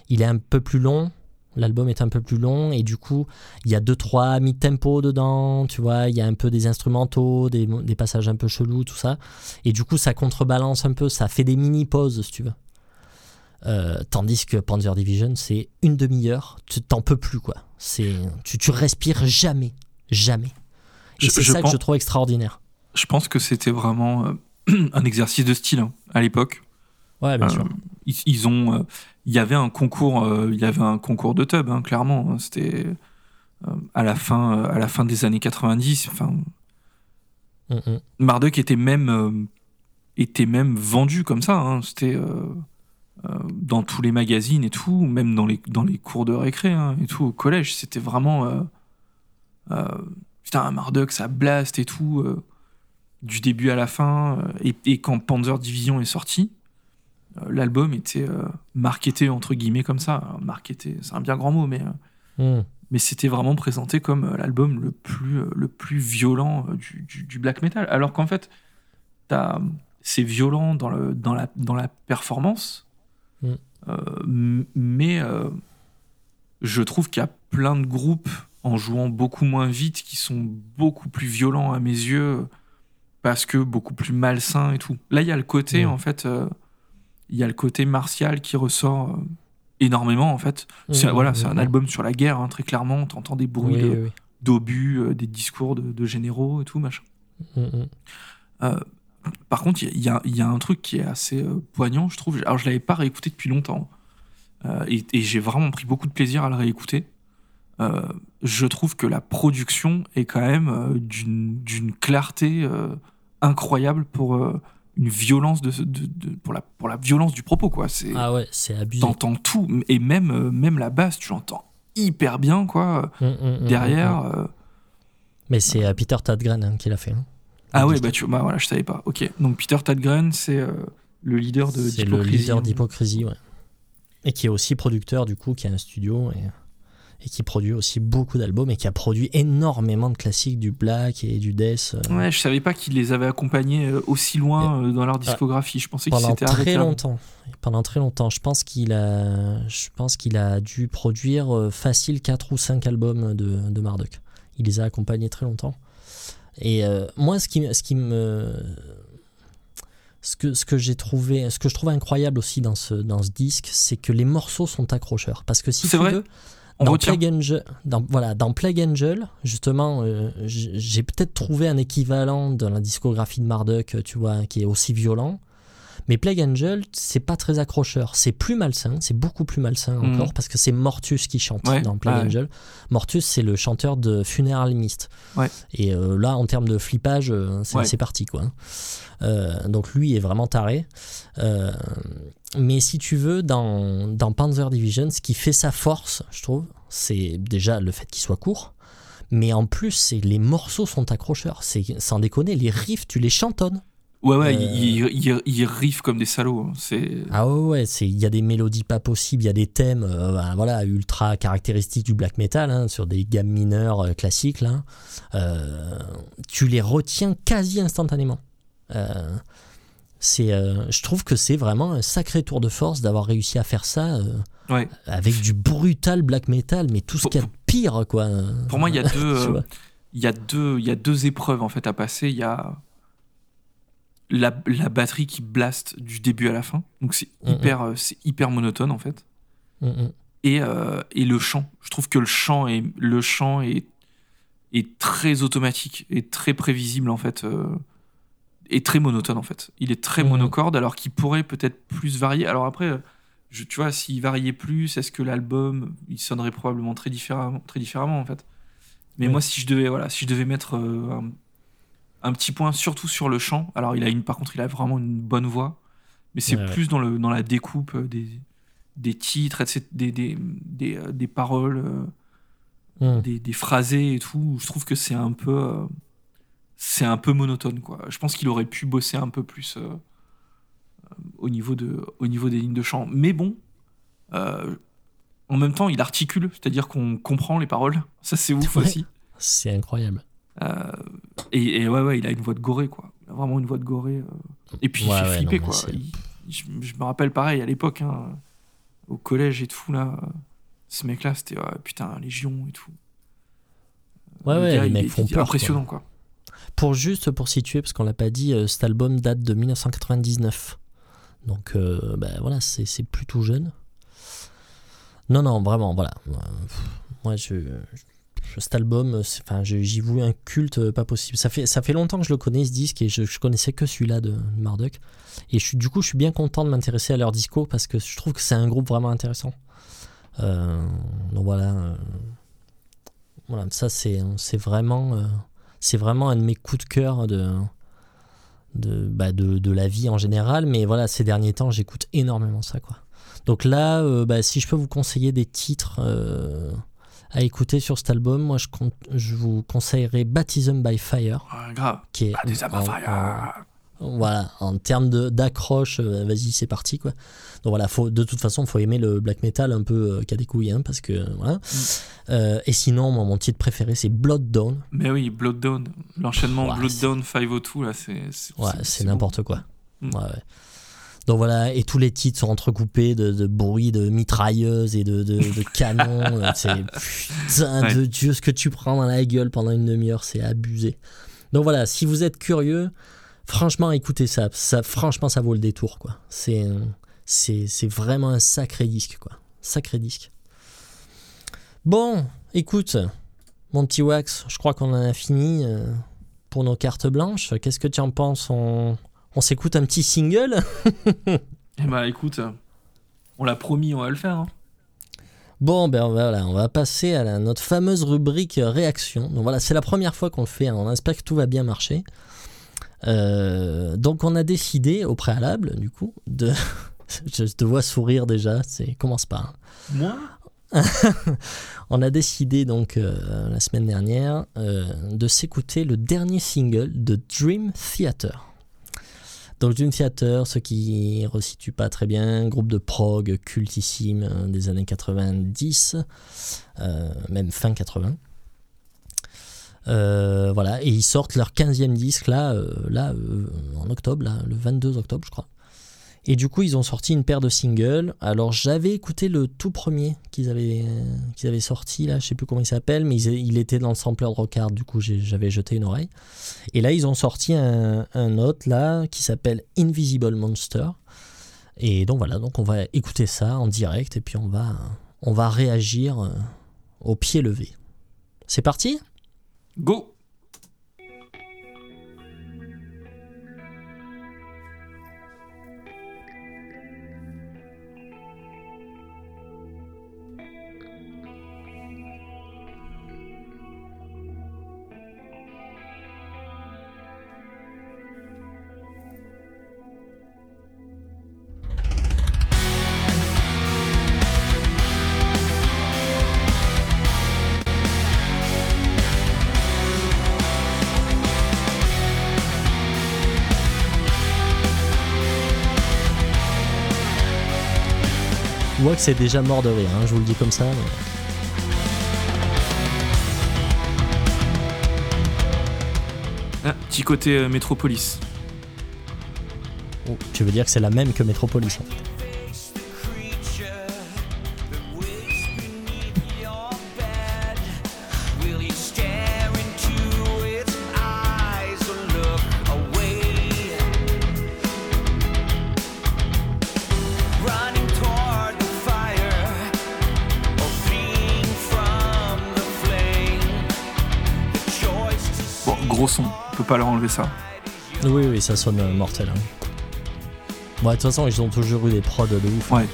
il est un peu plus long. L'album est un peu plus long et du coup, il y a deux trois mid-tempo dedans, tu vois, il y a un peu des instrumentaux, des, des passages un peu chelous, tout ça. Et du coup, ça contrebalance un peu, ça fait des mini-pauses, si tu veux. Euh, tandis que Panzer Division, c'est une demi-heure, tu t'en peux plus, quoi. C'est, tu, tu respires jamais, jamais. Et c'est ça que je trouve extraordinaire. Je pense que c'était vraiment euh, un exercice de style hein, à l'époque. Ouais, bien euh, sûr. Ils, ont, il y avait un concours, il y avait un concours de tub, hein, clairement. C'était à la fin, à la fin des années 90. Enfin, mm, mm. Marduk était même, était même vendu comme ça. Hein. C'était dans tous les magazines et tout, même dans les, dans les cours de récré hein, et tout au collège. C'était vraiment. Euh, euh, putain, un Marduk, ça blast et tout, du début à la fin. Et, quand Panzer Division est sorti, l'album était marketé entre guillemets comme ça. Marketé, c'est un bien grand mot, mais. Hmm. Mais c'était vraiment présenté comme l'album le plus, le plus violent du, du, black metal. Alors qu'en fait, c'est violent dans, le, dans, la, dans la performance. Euh, mais euh, je trouve qu'il y a plein de groupes en jouant beaucoup moins vite qui sont beaucoup plus violents à mes yeux parce que beaucoup plus malsains et tout. Là, il y a le côté, mm. en fait, euh, il y a le côté martial qui ressort énormément, en fait. Mm, c'est, voilà, c'est un album sur la guerre, hein, très clairement. T'entends des bruits d'obus, des discours de, généraux et tout, machin. Par contre, il y, a, un truc qui est assez euh, poignant, je trouve. Alors, je l'avais pas réécouté depuis longtemps. Euh, et, j'ai vraiment pris beaucoup de plaisir à le réécouter. Euh, je trouve que la production est quand même d'une clarté incroyable pour une violence de, pour la pour la violence du propos quoi c'est ah ouais c'est abusé t'entends tout et même même la basse tu l'entends hyper bien quoi hum, hum, hum, derrière mais c'est Peter Tadgren hein, qui l'a fait hein. Ah ouais, bah, tu, bah voilà, je savais pas. Ok, donc Peter Tadgren, c'est euh, le leader de C'est le leader d'Hypocrisie, ouais. Et qui est aussi producteur, du coup, qui a un studio et, et qui produit aussi beaucoup d'albums et qui a produit énormément de classiques du black et du death. Euh. Ouais, je savais pas qu'il les avait accompagnés euh, aussi loin dans leur discographie. Je pensais qu'ils s'étaient très longtemps. Pendant très longtemps. Je pense qu'il a, je pense qu'il a dû produire facile 4 ou 5 albums de, de Marduk. Il les a accompagnés très longtemps. Et euh, moi, ce qui, ce qui me. Ce que, ce que j'ai trouvé, ce que je trouve incroyable aussi dans ce, dans ce disque, c'est que les morceaux sont accrocheurs. Parce que si tu veux, dans Plague, Angel, dans, voilà, dans Plague Angel, justement, euh, j'ai peut-être trouvé un équivalent dans la discographie de Marduk, tu vois, qui est aussi violent. Mais Plague Angel, c'est pas très accrocheur. C'est plus malsain, c'est beaucoup plus malsain mhm. encore, parce que c'est Mortus qui chante dans Plague Angel. Mortus, c'est le chanteur de Funeral Mist. Et euh, là, en termes de flippage, euh, c'est parti, quoi. Euh, donc lui est vraiment taré. mais si tu veux, dans, dans Panzer Division, ce qui fait sa force, je trouve, c'est déjà le fait qu'il soit court. Mais en plus, les morceaux sont accrocheurs. C'est sans déconner, les riffs, tu les chantonnes. Ouais, ouais, Euh, ils, ils, ils riffent comme des salauds. hein. C'est. Ah ouais, il y a des mélodies pas possibles, il y a des thèmes, euh, ben, voilà, ultra caractéristiques du black metal, hein, sur des gammes mineures euh, classiques là. Tu les retiens quasi instantanément. C'est, je trouve que c'est vraiment un sacré tour de force d'avoir réussi à faire ça Ouais. avec du brutal black metal, mais tout ce qu'il y a de pire, quoi. Pour moi, il y a deux. Il y a deux il y a deux épreuves en fait à passer il y a la, la batterie qui blaste du début à la fin. Donc c'est hyper euh, c'est hyper monotone en fait. Et, euh, et le chant. Je trouve que le chant est le chant est est très automatique et très prévisible en fait euh, et très monotone en fait. Il est très Mhm. monocorde alors qu'il pourrait peut-être plus varier. Alors après euh, je, tu vois s'il variait plus est-ce que l'album il sonnerait probablement très différemment très différemment en fait. Mais moi, si je devais, voilà, si je devais mettre euh, un, un petit point, surtout sur le chant, alors il a une, par contre, il a vraiment une bonne voix, mais c'est Ouais, ouais. plus dans le dans la découpe euh, des des titres, etc., des des des, euh, des paroles, euh, Mm. des, des phrasés et tout. Je trouve que c'est un peu euh, c'est un peu monotone, quoi. Je pense qu'il aurait pu bosser un peu plus euh, au niveau de au niveau des lignes de chant, mais bon. en même temps, il articule, c'est-à-dire qu'on comprend les paroles. Ça, c'est ouf Ouais. aussi. C'est incroyable. Et, et ouais, ouais, il a une voix de goré, quoi. Il a vraiment une voix de goré. euh. Et puis, il Ouais, fait ouais, flipper, non, mais quoi. Il- je, je me rappelle pareil à l'époque, hein, au collège et tout, là. Ce mec-là, c'était ouais, putain, Légion et tout. Ouais, Le ouais, gars, les il mecs font il peur. impressionnant, quoi. Pour juste pour situer, parce qu'on l'a pas dit, euh, cet album date de 1999. Donc euh, ben voilà, c'est tout jeune. Non, non, vraiment, voilà. Moi, je, je- cet album, enfin, j'y voue un culte euh, pas possible. Ça fait, ça fait longtemps que je le connais, ce disque, et je, je connaissais que celui-là de, Marduk. Et je du coup, je suis bien content de m'intéresser à leur disco, parce que je trouve que c'est un groupe vraiment intéressant. Euh, donc voilà. euh, voilà, ça, c'est vraiment. vraiment un de mes coups de cœur de, de, bah, de, de la vie en général. Mais voilà, ces derniers temps, j'écoute énormément ça. Quoi. Donc là, bah, si je peux vous conseiller des titres à écouter sur cet album, moi je, con- je vous conseillerais Baptism by Fire, Ouais, grave. qui est Ah, des en- Fire. en- voilà, en termes d'accroche, euh, vas-y, c'est parti quoi. Donc voilà, faut, de toute façon, faut aimer le black metal un peu euh, qui a des couilles, hein, parce que voilà. Mm. Euh, et sinon, moi, mon titre préféré, c'est Blood Dawn. Mais oui, Blooddown. L'enchaînement Ouais, Blooddown 502, là, c'est. Ouais, c'est- n'importe quoi. Mm. Ouais, ouais. Donc voilà, et tous les titres sont entrecoupés de, de bruits de mitrailleuses et de, de, de canons. euh, c'est putain Ouais. de Dieu, ce que tu prends dans la gueule pendant une demi-heure, c'est abusé. Donc voilà, si vous êtes curieux, franchement, écoutez ça. ça franchement, ça vaut le détour, quoi. C'est, c'est, c'est vraiment un sacré disque, quoi. Sacré disque. Bon, écoute, mon petit Wax, je crois qu'on en a fini euh, pour nos cartes blanches. Qu'est-ce que tu en penses on, on s'écoute un petit single Eh bah, écoute, on l'a promis, on va le faire. hein. Bon, ben voilà, on va passer à la- notre fameuse rubrique réaction. Donc voilà, c'est la première fois qu'on le fait, hein, on espère que tout va bien marcher. Euh, donc on a décidé au préalable, du coup, de... Je te vois sourire déjà, c'est commence pas. hein. Moi? On a décidé donc euh, la semaine dernière euh, de s'écouter le dernier single de Dream Theater. Donc Dream Theater, ceux qui ne resituent pas très bien, groupe de prog cultissime euh, des années 90, euh, même fin 80. Euh, voilà, et ils sortent leur 15e disque là, euh, en octobre, le 22 octobre je crois. Et du coup, ils ont sorti une paire de singles. Alors, j'avais écouté le tout premier qu'ils avaient, qu'ils avaient sorti, là, je sais plus comment il s'appelle, mais il, était dans le sampler de Rockard, du coup, j'avais jeté une oreille. Et là, ils ont sorti un, un autre, là, qui s'appelle Invisible Monster. Et donc, voilà, donc on va écouter ça en direct, et puis on va, on va réagir euh, au pied levé. C'est parti? Go c'est déjà mort de rire, hein, je vous le dis comme ça. mais- Ah, petit côté euh, Métropolis. Oh, tu veux dire que c'est la même que en fait. Pas leur enlever ça. Oui, oui, ça sonne euh, mortel. hein. Bon, de toute façon, ils ont toujours eu des prods de ouf. Ouais.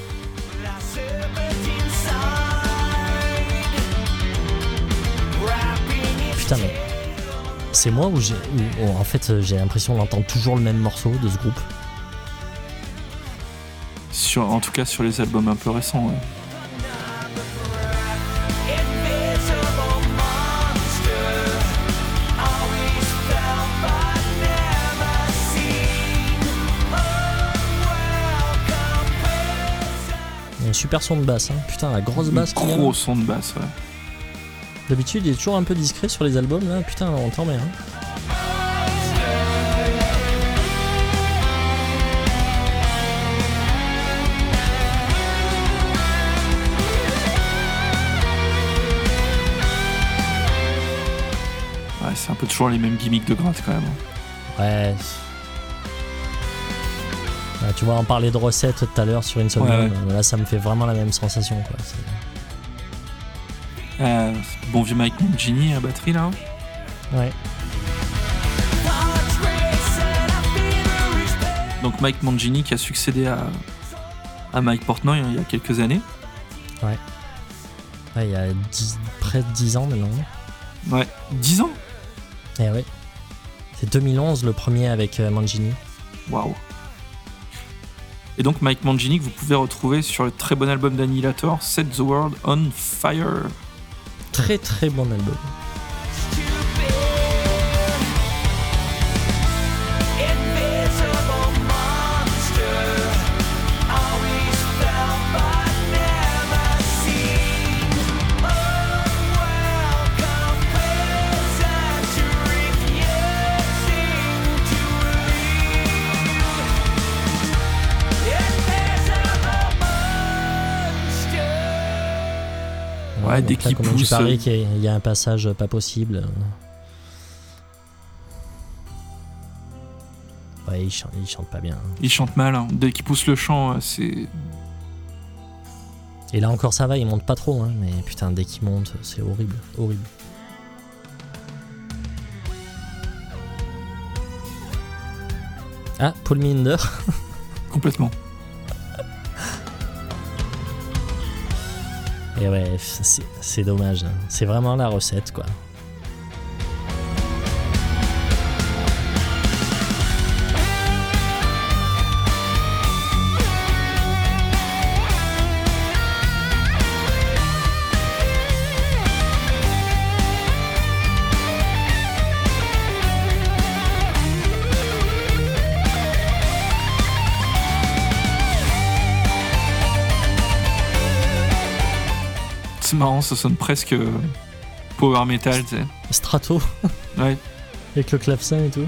Putain, mais c'est moi où j'ai. en fait, euh, j'ai l'impression d'entendre toujours le même morceau de ce groupe. Sur, en tout cas sur les albums un peu récents. ouais. Super son de basse. Hein. Putain, la grosse basse. a, là. Gros son de basse, ouais. D'habitude, il est toujours un peu discret sur les albums. Là, putain, on t'en met. Hein. Ouais, c'est un peu toujours les mêmes gimmicks de gratte quand même. Ouais. Ouais, tu vois, on parlait de recettes tout à l'heure sur une seconde. Ouais, Là, ça me fait vraiment la même sensation. Quoi. Euh, bon vieux Mike Mangini à batterie là. Ouais. Feel respect. Donc Mike Mangini qui a succédé à, à Mike Portnoy hein, il y a quelques années. Ouais, il y a 10 près de 10 ans maintenant. Ouais, 10 ans? Eh ouais. C'est 2011 le premier avec euh, Mangini. Waouh. Et donc Mike Mangini que vous pouvez retrouver sur le très bon album d'Annihilator, Set the World on Fire. Très très bon album. Ouais, dès qu'il pousse, paries euh, qu'il y a- il y a un passage pas possible. Ouais, il chante, il chante pas bien. Il chante mal, hein. dès qu'il pousse le chant, euh, c'est. Et là encore ça va, il monte pas trop, hein, mais putain, dès qu'il monte, c'est horrible, horrible. Ah, Paul Minder. complètement. Et ouais, c'est dommage. hein. C'est vraiment la recette, quoi. Marrant, ça sonne presque euh, power metal, tu sais. Strato, Ouais. avec le clavecin et tout.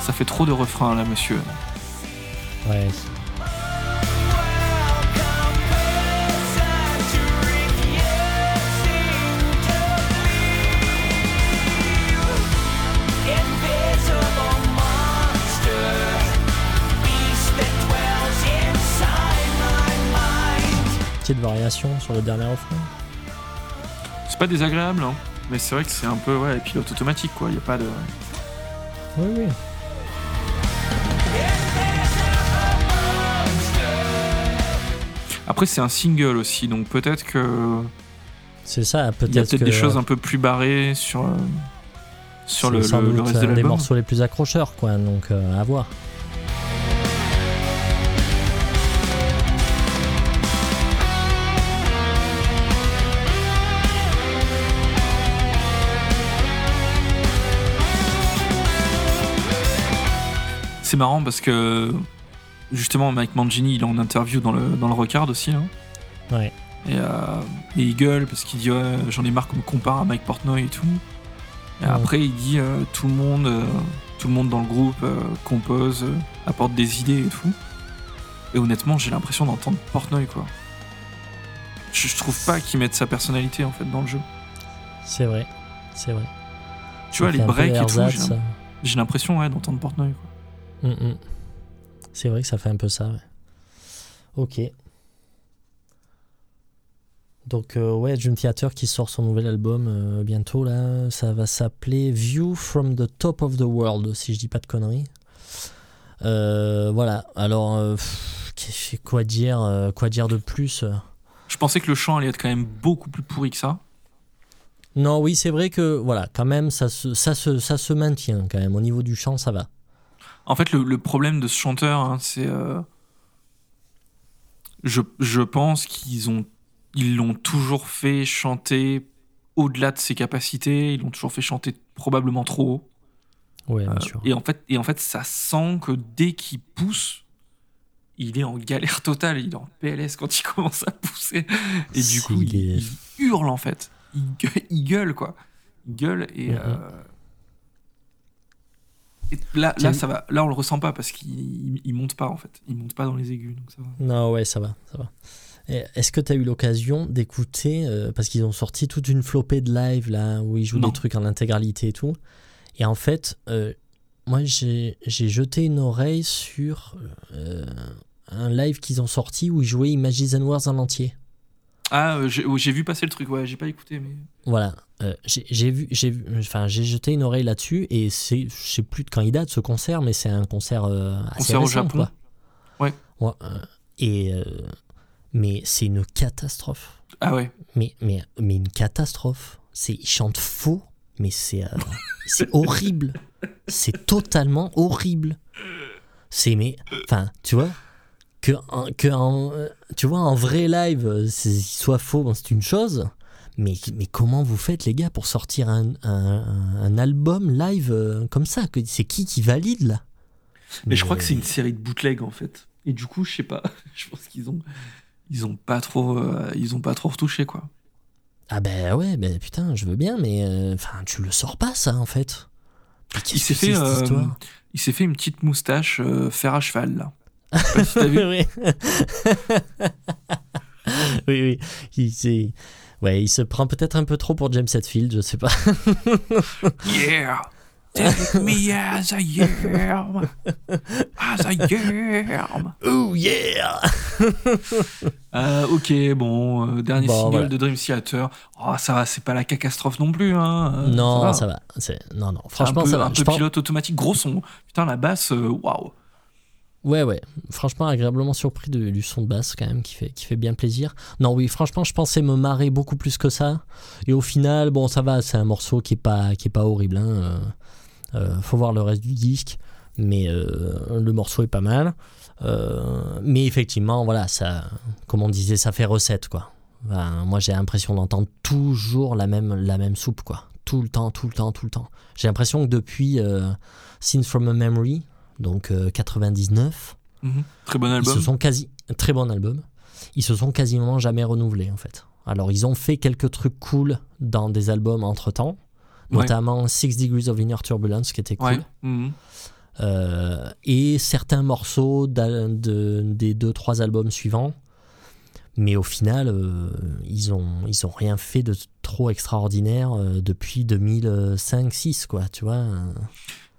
Ça fait trop de refrains là, monsieur. Ouais. Mind. Petite variation sur le dernier refrain. C'est pas désagréable, hein. Mais c'est vrai que c'est un peu, ouais, pilote automatique, quoi. Il a pas de. Oui, oui. Après, c'est un single aussi, donc peut-être que. C'est ça, Il y a peut-être peut-être que des choses un peu plus barrées sur. euh, sur le, le- le reste de un des l'album. morceaux les plus accrocheurs, quoi. Donc euh, à voir. Marrant parce que justement Mike Mangini il est en interview dans le, dans le Recard aussi. hein. Ouais. Et, euh, et il gueule parce qu'il dit ouais, j'en ai marre qu'on me compare à Mike Portnoy et tout. Et Ouais. après il dit euh, tout le monde euh, tout le monde dans le groupe compose, apporte des idées et tout. Et honnêtement j'ai l'impression d'entendre Portnoy quoi. Je, je trouve pas qu'il mette sa personnalité en fait dans le jeu. C'est vrai. C'est vrai. Tu vois les breaks et tout, j'ai l'im- j'ai l'impression ouais, d'entendre Portnoy quoi. Mm, mm. C'est vrai que ça fait un peu ça, ouais. Ok. Donc, euh, ouais, Dream Theater qui sort son nouvel album euh, bientôt, là. Ça va s'appeler View from the Top of the World, si je dis pas de conneries. Euh, voilà. Alors, euh, pff, quoi dire, quoi dire de plus? Je pensais que le chant allait être quand même beaucoup plus pourri que ça. Non, oui, c'est vrai que, voilà, quand même, ça se, ça, se, ça se maintient, quand même. Au niveau du chant, ça va. En fait, le, le problème de ce chanteur, hein, c'est. euh, je, je pense qu'ils ont. Ils l'ont toujours fait chanter au-delà de ses capacités. Ils l'ont toujours fait chanter probablement trop haut. Ouais, bien Euh, sûr. et, en fait, et en fait, ça sent que dès qu'il pousse, il est en galère totale. Il est en PLS quand il commence à pousser. Et du coup, il, hurle en fait. Il gueule, il gueule, quoi. Il gueule et. Mhm. euh, et là, là, ça va. Là, on le ressent pas parce qu'il il, monte pas en fait. Il monte pas dans les aigus, donc ça va. Non, ouais, ça va, ça va. Est-ce que tu as eu l'occasion d'écouter, euh, parce qu'ils ont sorti toute une flopée de live là, où ils jouent Non. des trucs en intégralité et tout. Et en fait, euh, moi j'ai j'ai jeté une oreille sur euh, un live qu'ils ont sorti où ils jouaient Images and Wars en entier. Ah, euh, j'ai j'ai vu passer le truc, ouais, j'ai pas écouté, mais. Voilà, euh, j'ai vu, j'ai, enfin j'ai jeté une oreille là-dessus et c'est, je sais plus de quand il date ce concert, mais c'est un concert euh, assez Concert au Japon. quoi. Ouais. Ouais, euh, et mais c'est une catastrophe. Ah ouais. Mais, mais, mais une catastrophe. C'est, ils chantent faux, mais c'est, c'est horrible. C'est totalement horrible. C'est, mais, enfin, tu vois, que, en- que euh, tu vois, en vrai live, euh, soit faux, bon, c'est une chose. Mais, mais comment vous faites, les gars, pour sortir un, un, un album live euh, comme ça? C'est qui qui valide, là? Mais je crois que c'est une série de bootleg en fait. Et du coup, je sais pas. je pense qu'ils ont. Ils ont pas trop. euh, ils ont pas trop retouché, quoi. Ah ben ouais, ben putain, je veux bien, mais euh, tu le sors pas, ça, en fait. Il s'est fait. euh, il s'est fait une petite moustache euh, fer à cheval, là. Je sais pas si t'as vu. oui. oui, oui. Il, ouais, il se prend peut-être un peu trop pour James Hetfield, je sais pas. Yeah! Take me as I am! As I am! Oh yeah Euh, ok, bon, euh, dernier Bon, single voilà. de Dream Theater. Oh, ça va, c'est pas la catastrophe non plus, hein. euh, Non, ça ça va. C'est- Non, non, C'est franchement, un peu, ça va. Un Je peu pense- pilote automatique, gros son. Putain, la basse, waouh! Ouais, ouais. Franchement, agréablement surpris de- du son de basse, quand même, qui fait, qui fait bien plaisir. Non, oui, franchement, je pensais me marrer beaucoup plus que ça. Et au final, bon, ça va, c'est un morceau qui est pas, qui est pas horrible. Hein. Euh, euh, faut voir le reste du disque. Mais euh, le morceau est pas mal. Mais effectivement, voilà, ça, comme on disait, ça fait recette, quoi. Moi, j'ai l'impression d'entendre toujours la même, la même soupe, quoi. Tout le temps, tout le temps, tout le temps. J'ai l'impression que depuis Scenes from a Memory, donc euh, 99, Mhm. Très bon ils album. se sont quasi très bon album. Ils se sont quasiment jamais renouvelés en fait. Alors ils ont fait quelques trucs cool dans des albums entre temps, Ouais. notamment Six Degrees of Inner Turbulence qui était cool, Ouais. Mhm. Euh, et certains morceaux de- des deux trois albums suivants. Mais au final, euh, ils ont ils ont rien fait de trop extraordinaire euh, depuis 2005-6 quoi, tu vois.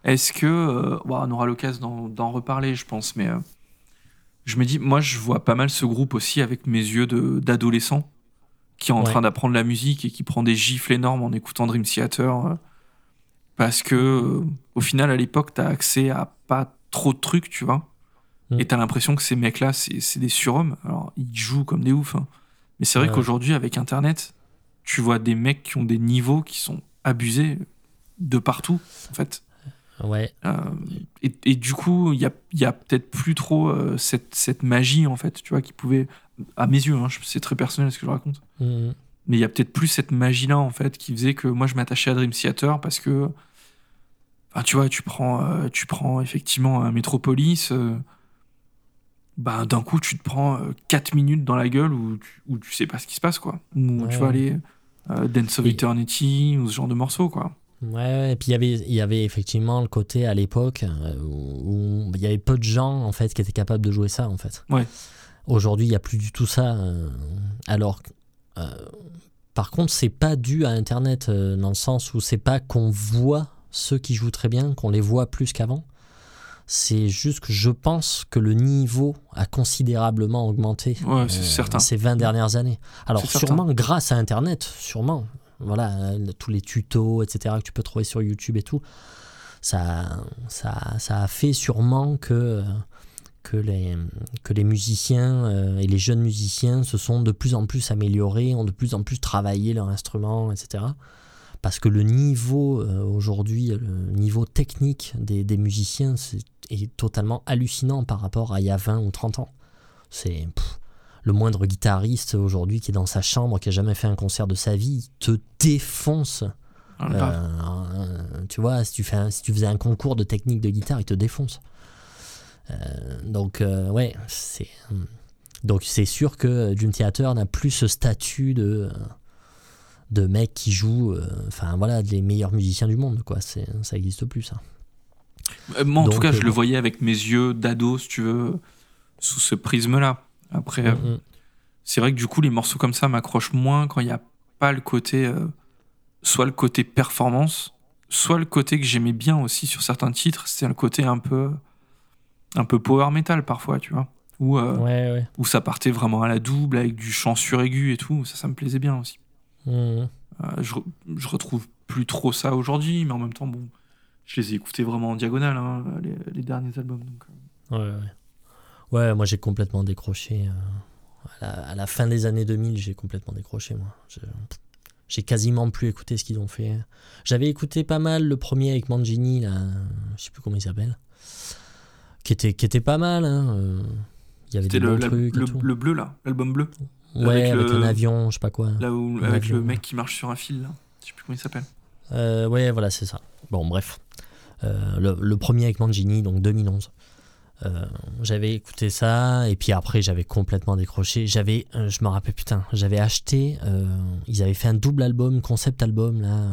Est-ce que. euh, on aura l'occasion d'en- reparler, je pense, mais. euh, je me dis, moi, je vois pas mal ce groupe aussi avec mes yeux d'adolescent qui est en Ouais. train d'apprendre la musique et qui prend des gifles énormes en écoutant Dream Theater. euh, parce que, au final, à l'époque, t'as accès à pas trop de trucs, tu vois. Mm. Et t'as l'impression que ces mecs-là, c'est c'est des surhommes. Alors, ils jouent comme des oufs. hein. Mais c'est vrai Ouais. qu'aujourd'hui, avec Internet, tu vois des mecs qui ont des niveaux qui sont abusés de partout, en fait. Ouais, Euh, et, et du coup, il y a, il y a peut-être plus trop euh, cette, cette magie, en fait, tu vois, qui pouvait, à mes yeux, hein, c'est très personnel ce que je raconte, Mhm. mais il y a peut-être plus cette magie-là, en fait, qui faisait que moi, je m'attachais à Dream Theater parce que Enfin, tu vois, tu prends, euh, tu prends effectivement un Metropolis. bah, d'un coup, tu te prends 4 minutes dans la gueule où tu, où tu sais pas ce qui se passe, quoi. Ou Ouais. tu vas aller Dance of Et- Eternity ou ce genre de morceaux, quoi. Ouais, et puis il y avait, il y avait effectivement le côté à l'époque euh, où, où il y avait peu de gens en fait qui étaient capables de jouer ça en fait. Ouais. Aujourd'hui, il n'y a plus du tout ça. euh, alors, euh, par contre, c'est pas dû à Internet euh, dans le sens où c'est pas qu'on voit ceux qui jouent très bien, qu'on les voit plus qu'avant. C'est juste que je pense que le niveau a considérablement augmenté Ouais, ces 20 dernières années. Alors, certain. sûrement grâce à Internet, sûrement. Voilà, tous les tutos, etc., que tu peux trouver sur YouTube et tout. Ça, ça, ça a fait sûrement que, que, les, que les musiciens euh, et les jeunes musiciens se sont de plus en plus améliorés, ont de plus en plus travaillé leur instrument, etc. Parce que le niveau euh, aujourd'hui, le niveau technique des, des musiciens est totalement hallucinant par rapport à il y a 20 ou 30 ans. C'est le moindre guitariste aujourd'hui qui est dans sa chambre, qui a jamais fait un concert de sa vie, il te défonce. Ah. Euh, tu vois, si tu, fais un- si tu faisais un concours de technique de guitare, il te défonce. Euh, donc, euh, ouais, c'est. Donc, c'est sûr que Dream Theater n'a plus ce statut de, de mec qui joue, enfin voilà, les meilleurs musiciens du monde, quoi. C'est, ça n'existe plus, ça. Moi, en Donc, tout cas, je le voyais avec mes yeux d'ado, si tu veux, sous ce prisme-là. Après, euh, Mm, mm. c'est vrai que du coup, les morceaux comme ça m'accrochent moins quand il n'y a pas le côté, euh, soit le côté performance, soit le côté que j'aimais bien aussi sur certains titres, c'est le côté un peu, un peu power metal parfois, tu vois, où, euh, Ouais, ouais. où ça partait vraiment à la double avec du chant suraigu et tout, ça, ça me plaisait bien aussi. Mm, mm. Euh, je, je retrouve plus trop ça aujourd'hui, mais en même temps, bon, je les ai écoutés vraiment en diagonale, hein, les, les derniers albums. Donc, euh. Ouais, ouais. Moi j'ai complètement décroché. euh, à, la, à la fin des années 2000, j'ai complètement décroché, moi. J'ai quasiment plus écouté ce qu'ils ont fait. J'avais écouté pas mal le premier avec Mangini, là, je sais plus comment il s'appelle, qui était, qui était pas mal. hein, euh, Il y avait des le, bons la- trucs le, bleu, là, l'album bleu. ouais, avec avec, le- un avion, je sais pas quoi. Là où, avec avion, le mec qui marche sur un fil, là. Je sais plus comment il s'appelle. Euh, ouais, voilà, c'est ça. Bon, bref. Euh, le, le premier avec Mangini, donc 2011. Euh, j'avais écouté ça, et puis après, j'avais complètement décroché. J'avais, euh, je me rappelle, putain, j'avais acheté, euh, ils avaient fait un double album, concept album, là,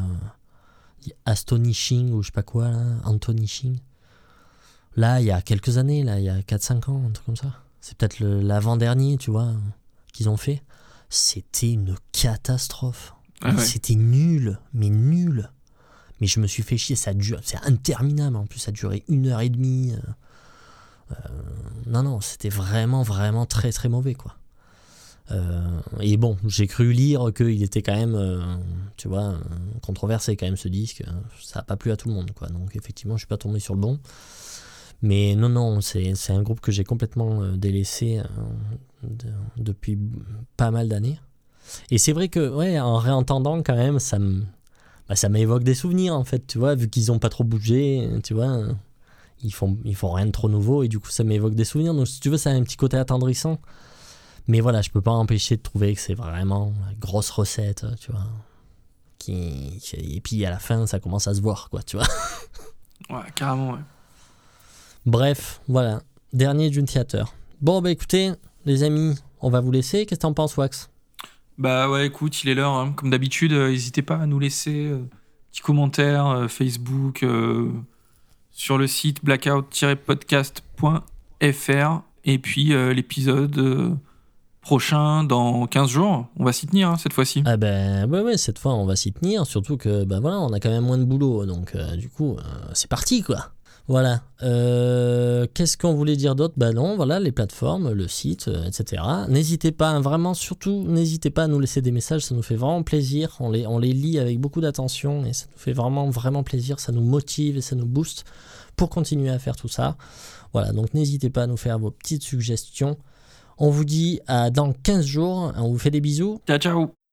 Astonishing, ou je sais pas quoi, là, Antonishing. Là, il y a quelques années, là, il y a 4-5 ans, un truc comme ça. C'est peut-être l'avant-dernier, tu vois, qu'ils ont fait. C'était une catastrophe. Ah ouais. C'était nul, mais nul. Mais je me suis fait chier, ça dure, c'est interminable en plus, ça a duré une heure et demie. Euh, non, non, c'était vraiment, vraiment très, très mauvais, quoi. Euh, et bon, j'ai cru lire qu'il était quand même, euh, tu vois, controversé quand même ce disque. Ça n'a pas plu à tout le monde, quoi. Donc effectivement, je suis pas tombé sur le bon. Mais non, non, c'est un groupe que j'ai complètement délaissé de- depuis pas mal d'années. Et c'est vrai que, ouais, en réentendant quand même, ça bah, m'évoque des souvenirs en fait, tu vois, vu qu'ils ont pas trop bougé, tu vois, ils font, ils font rien de trop nouveau et du coup ça m'évoque des souvenirs. Donc si tu veux, ça a un petit côté attendrissant. Mais voilà, je peux pas empêcher de trouver que c'est vraiment la grosse recette, tu vois. Qui, qui- et puis à la fin, ça commence à se voir, quoi, tu vois. Ouais, carrément, ouais. Bref, voilà. Dernier Dune Theater. Bon, bah écoutez, les amis, on va vous laisser. Qu'est-ce que t'en penses, Wax? Bah ouais, écoute, il est l'heure. hein. Comme d'habitude, euh, n'hésitez pas à nous laisser euh, petits commentaires euh, Facebook, euh, sur le site blackout-podcast.fr. Et puis euh, l'épisode euh, prochain, dans 15 jours, on va s'y tenir hein, cette fois-ci. Ah ben ouais, cette fois on va s'y tenir, surtout que ben voilà, on a quand même moins de boulot, donc euh, du coup c'est parti quoi. Voilà. Euh, Qu'est-ce qu'on voulait dire d'autre? Ben non, voilà les plateformes, le site, euh, etc. N'hésitez pas, hein, vraiment, surtout n'hésitez pas à nous laisser des messages, ça nous fait vraiment plaisir. On les, on les lit avec beaucoup d'attention et ça nous fait vraiment vraiment plaisir, ça nous motive et ça nous booste pour continuer à faire tout ça. Voilà, donc n'hésitez pas à nous faire vos petites suggestions. On vous dit à dans 15 jours, on vous fait des bisous. Ciao, ciao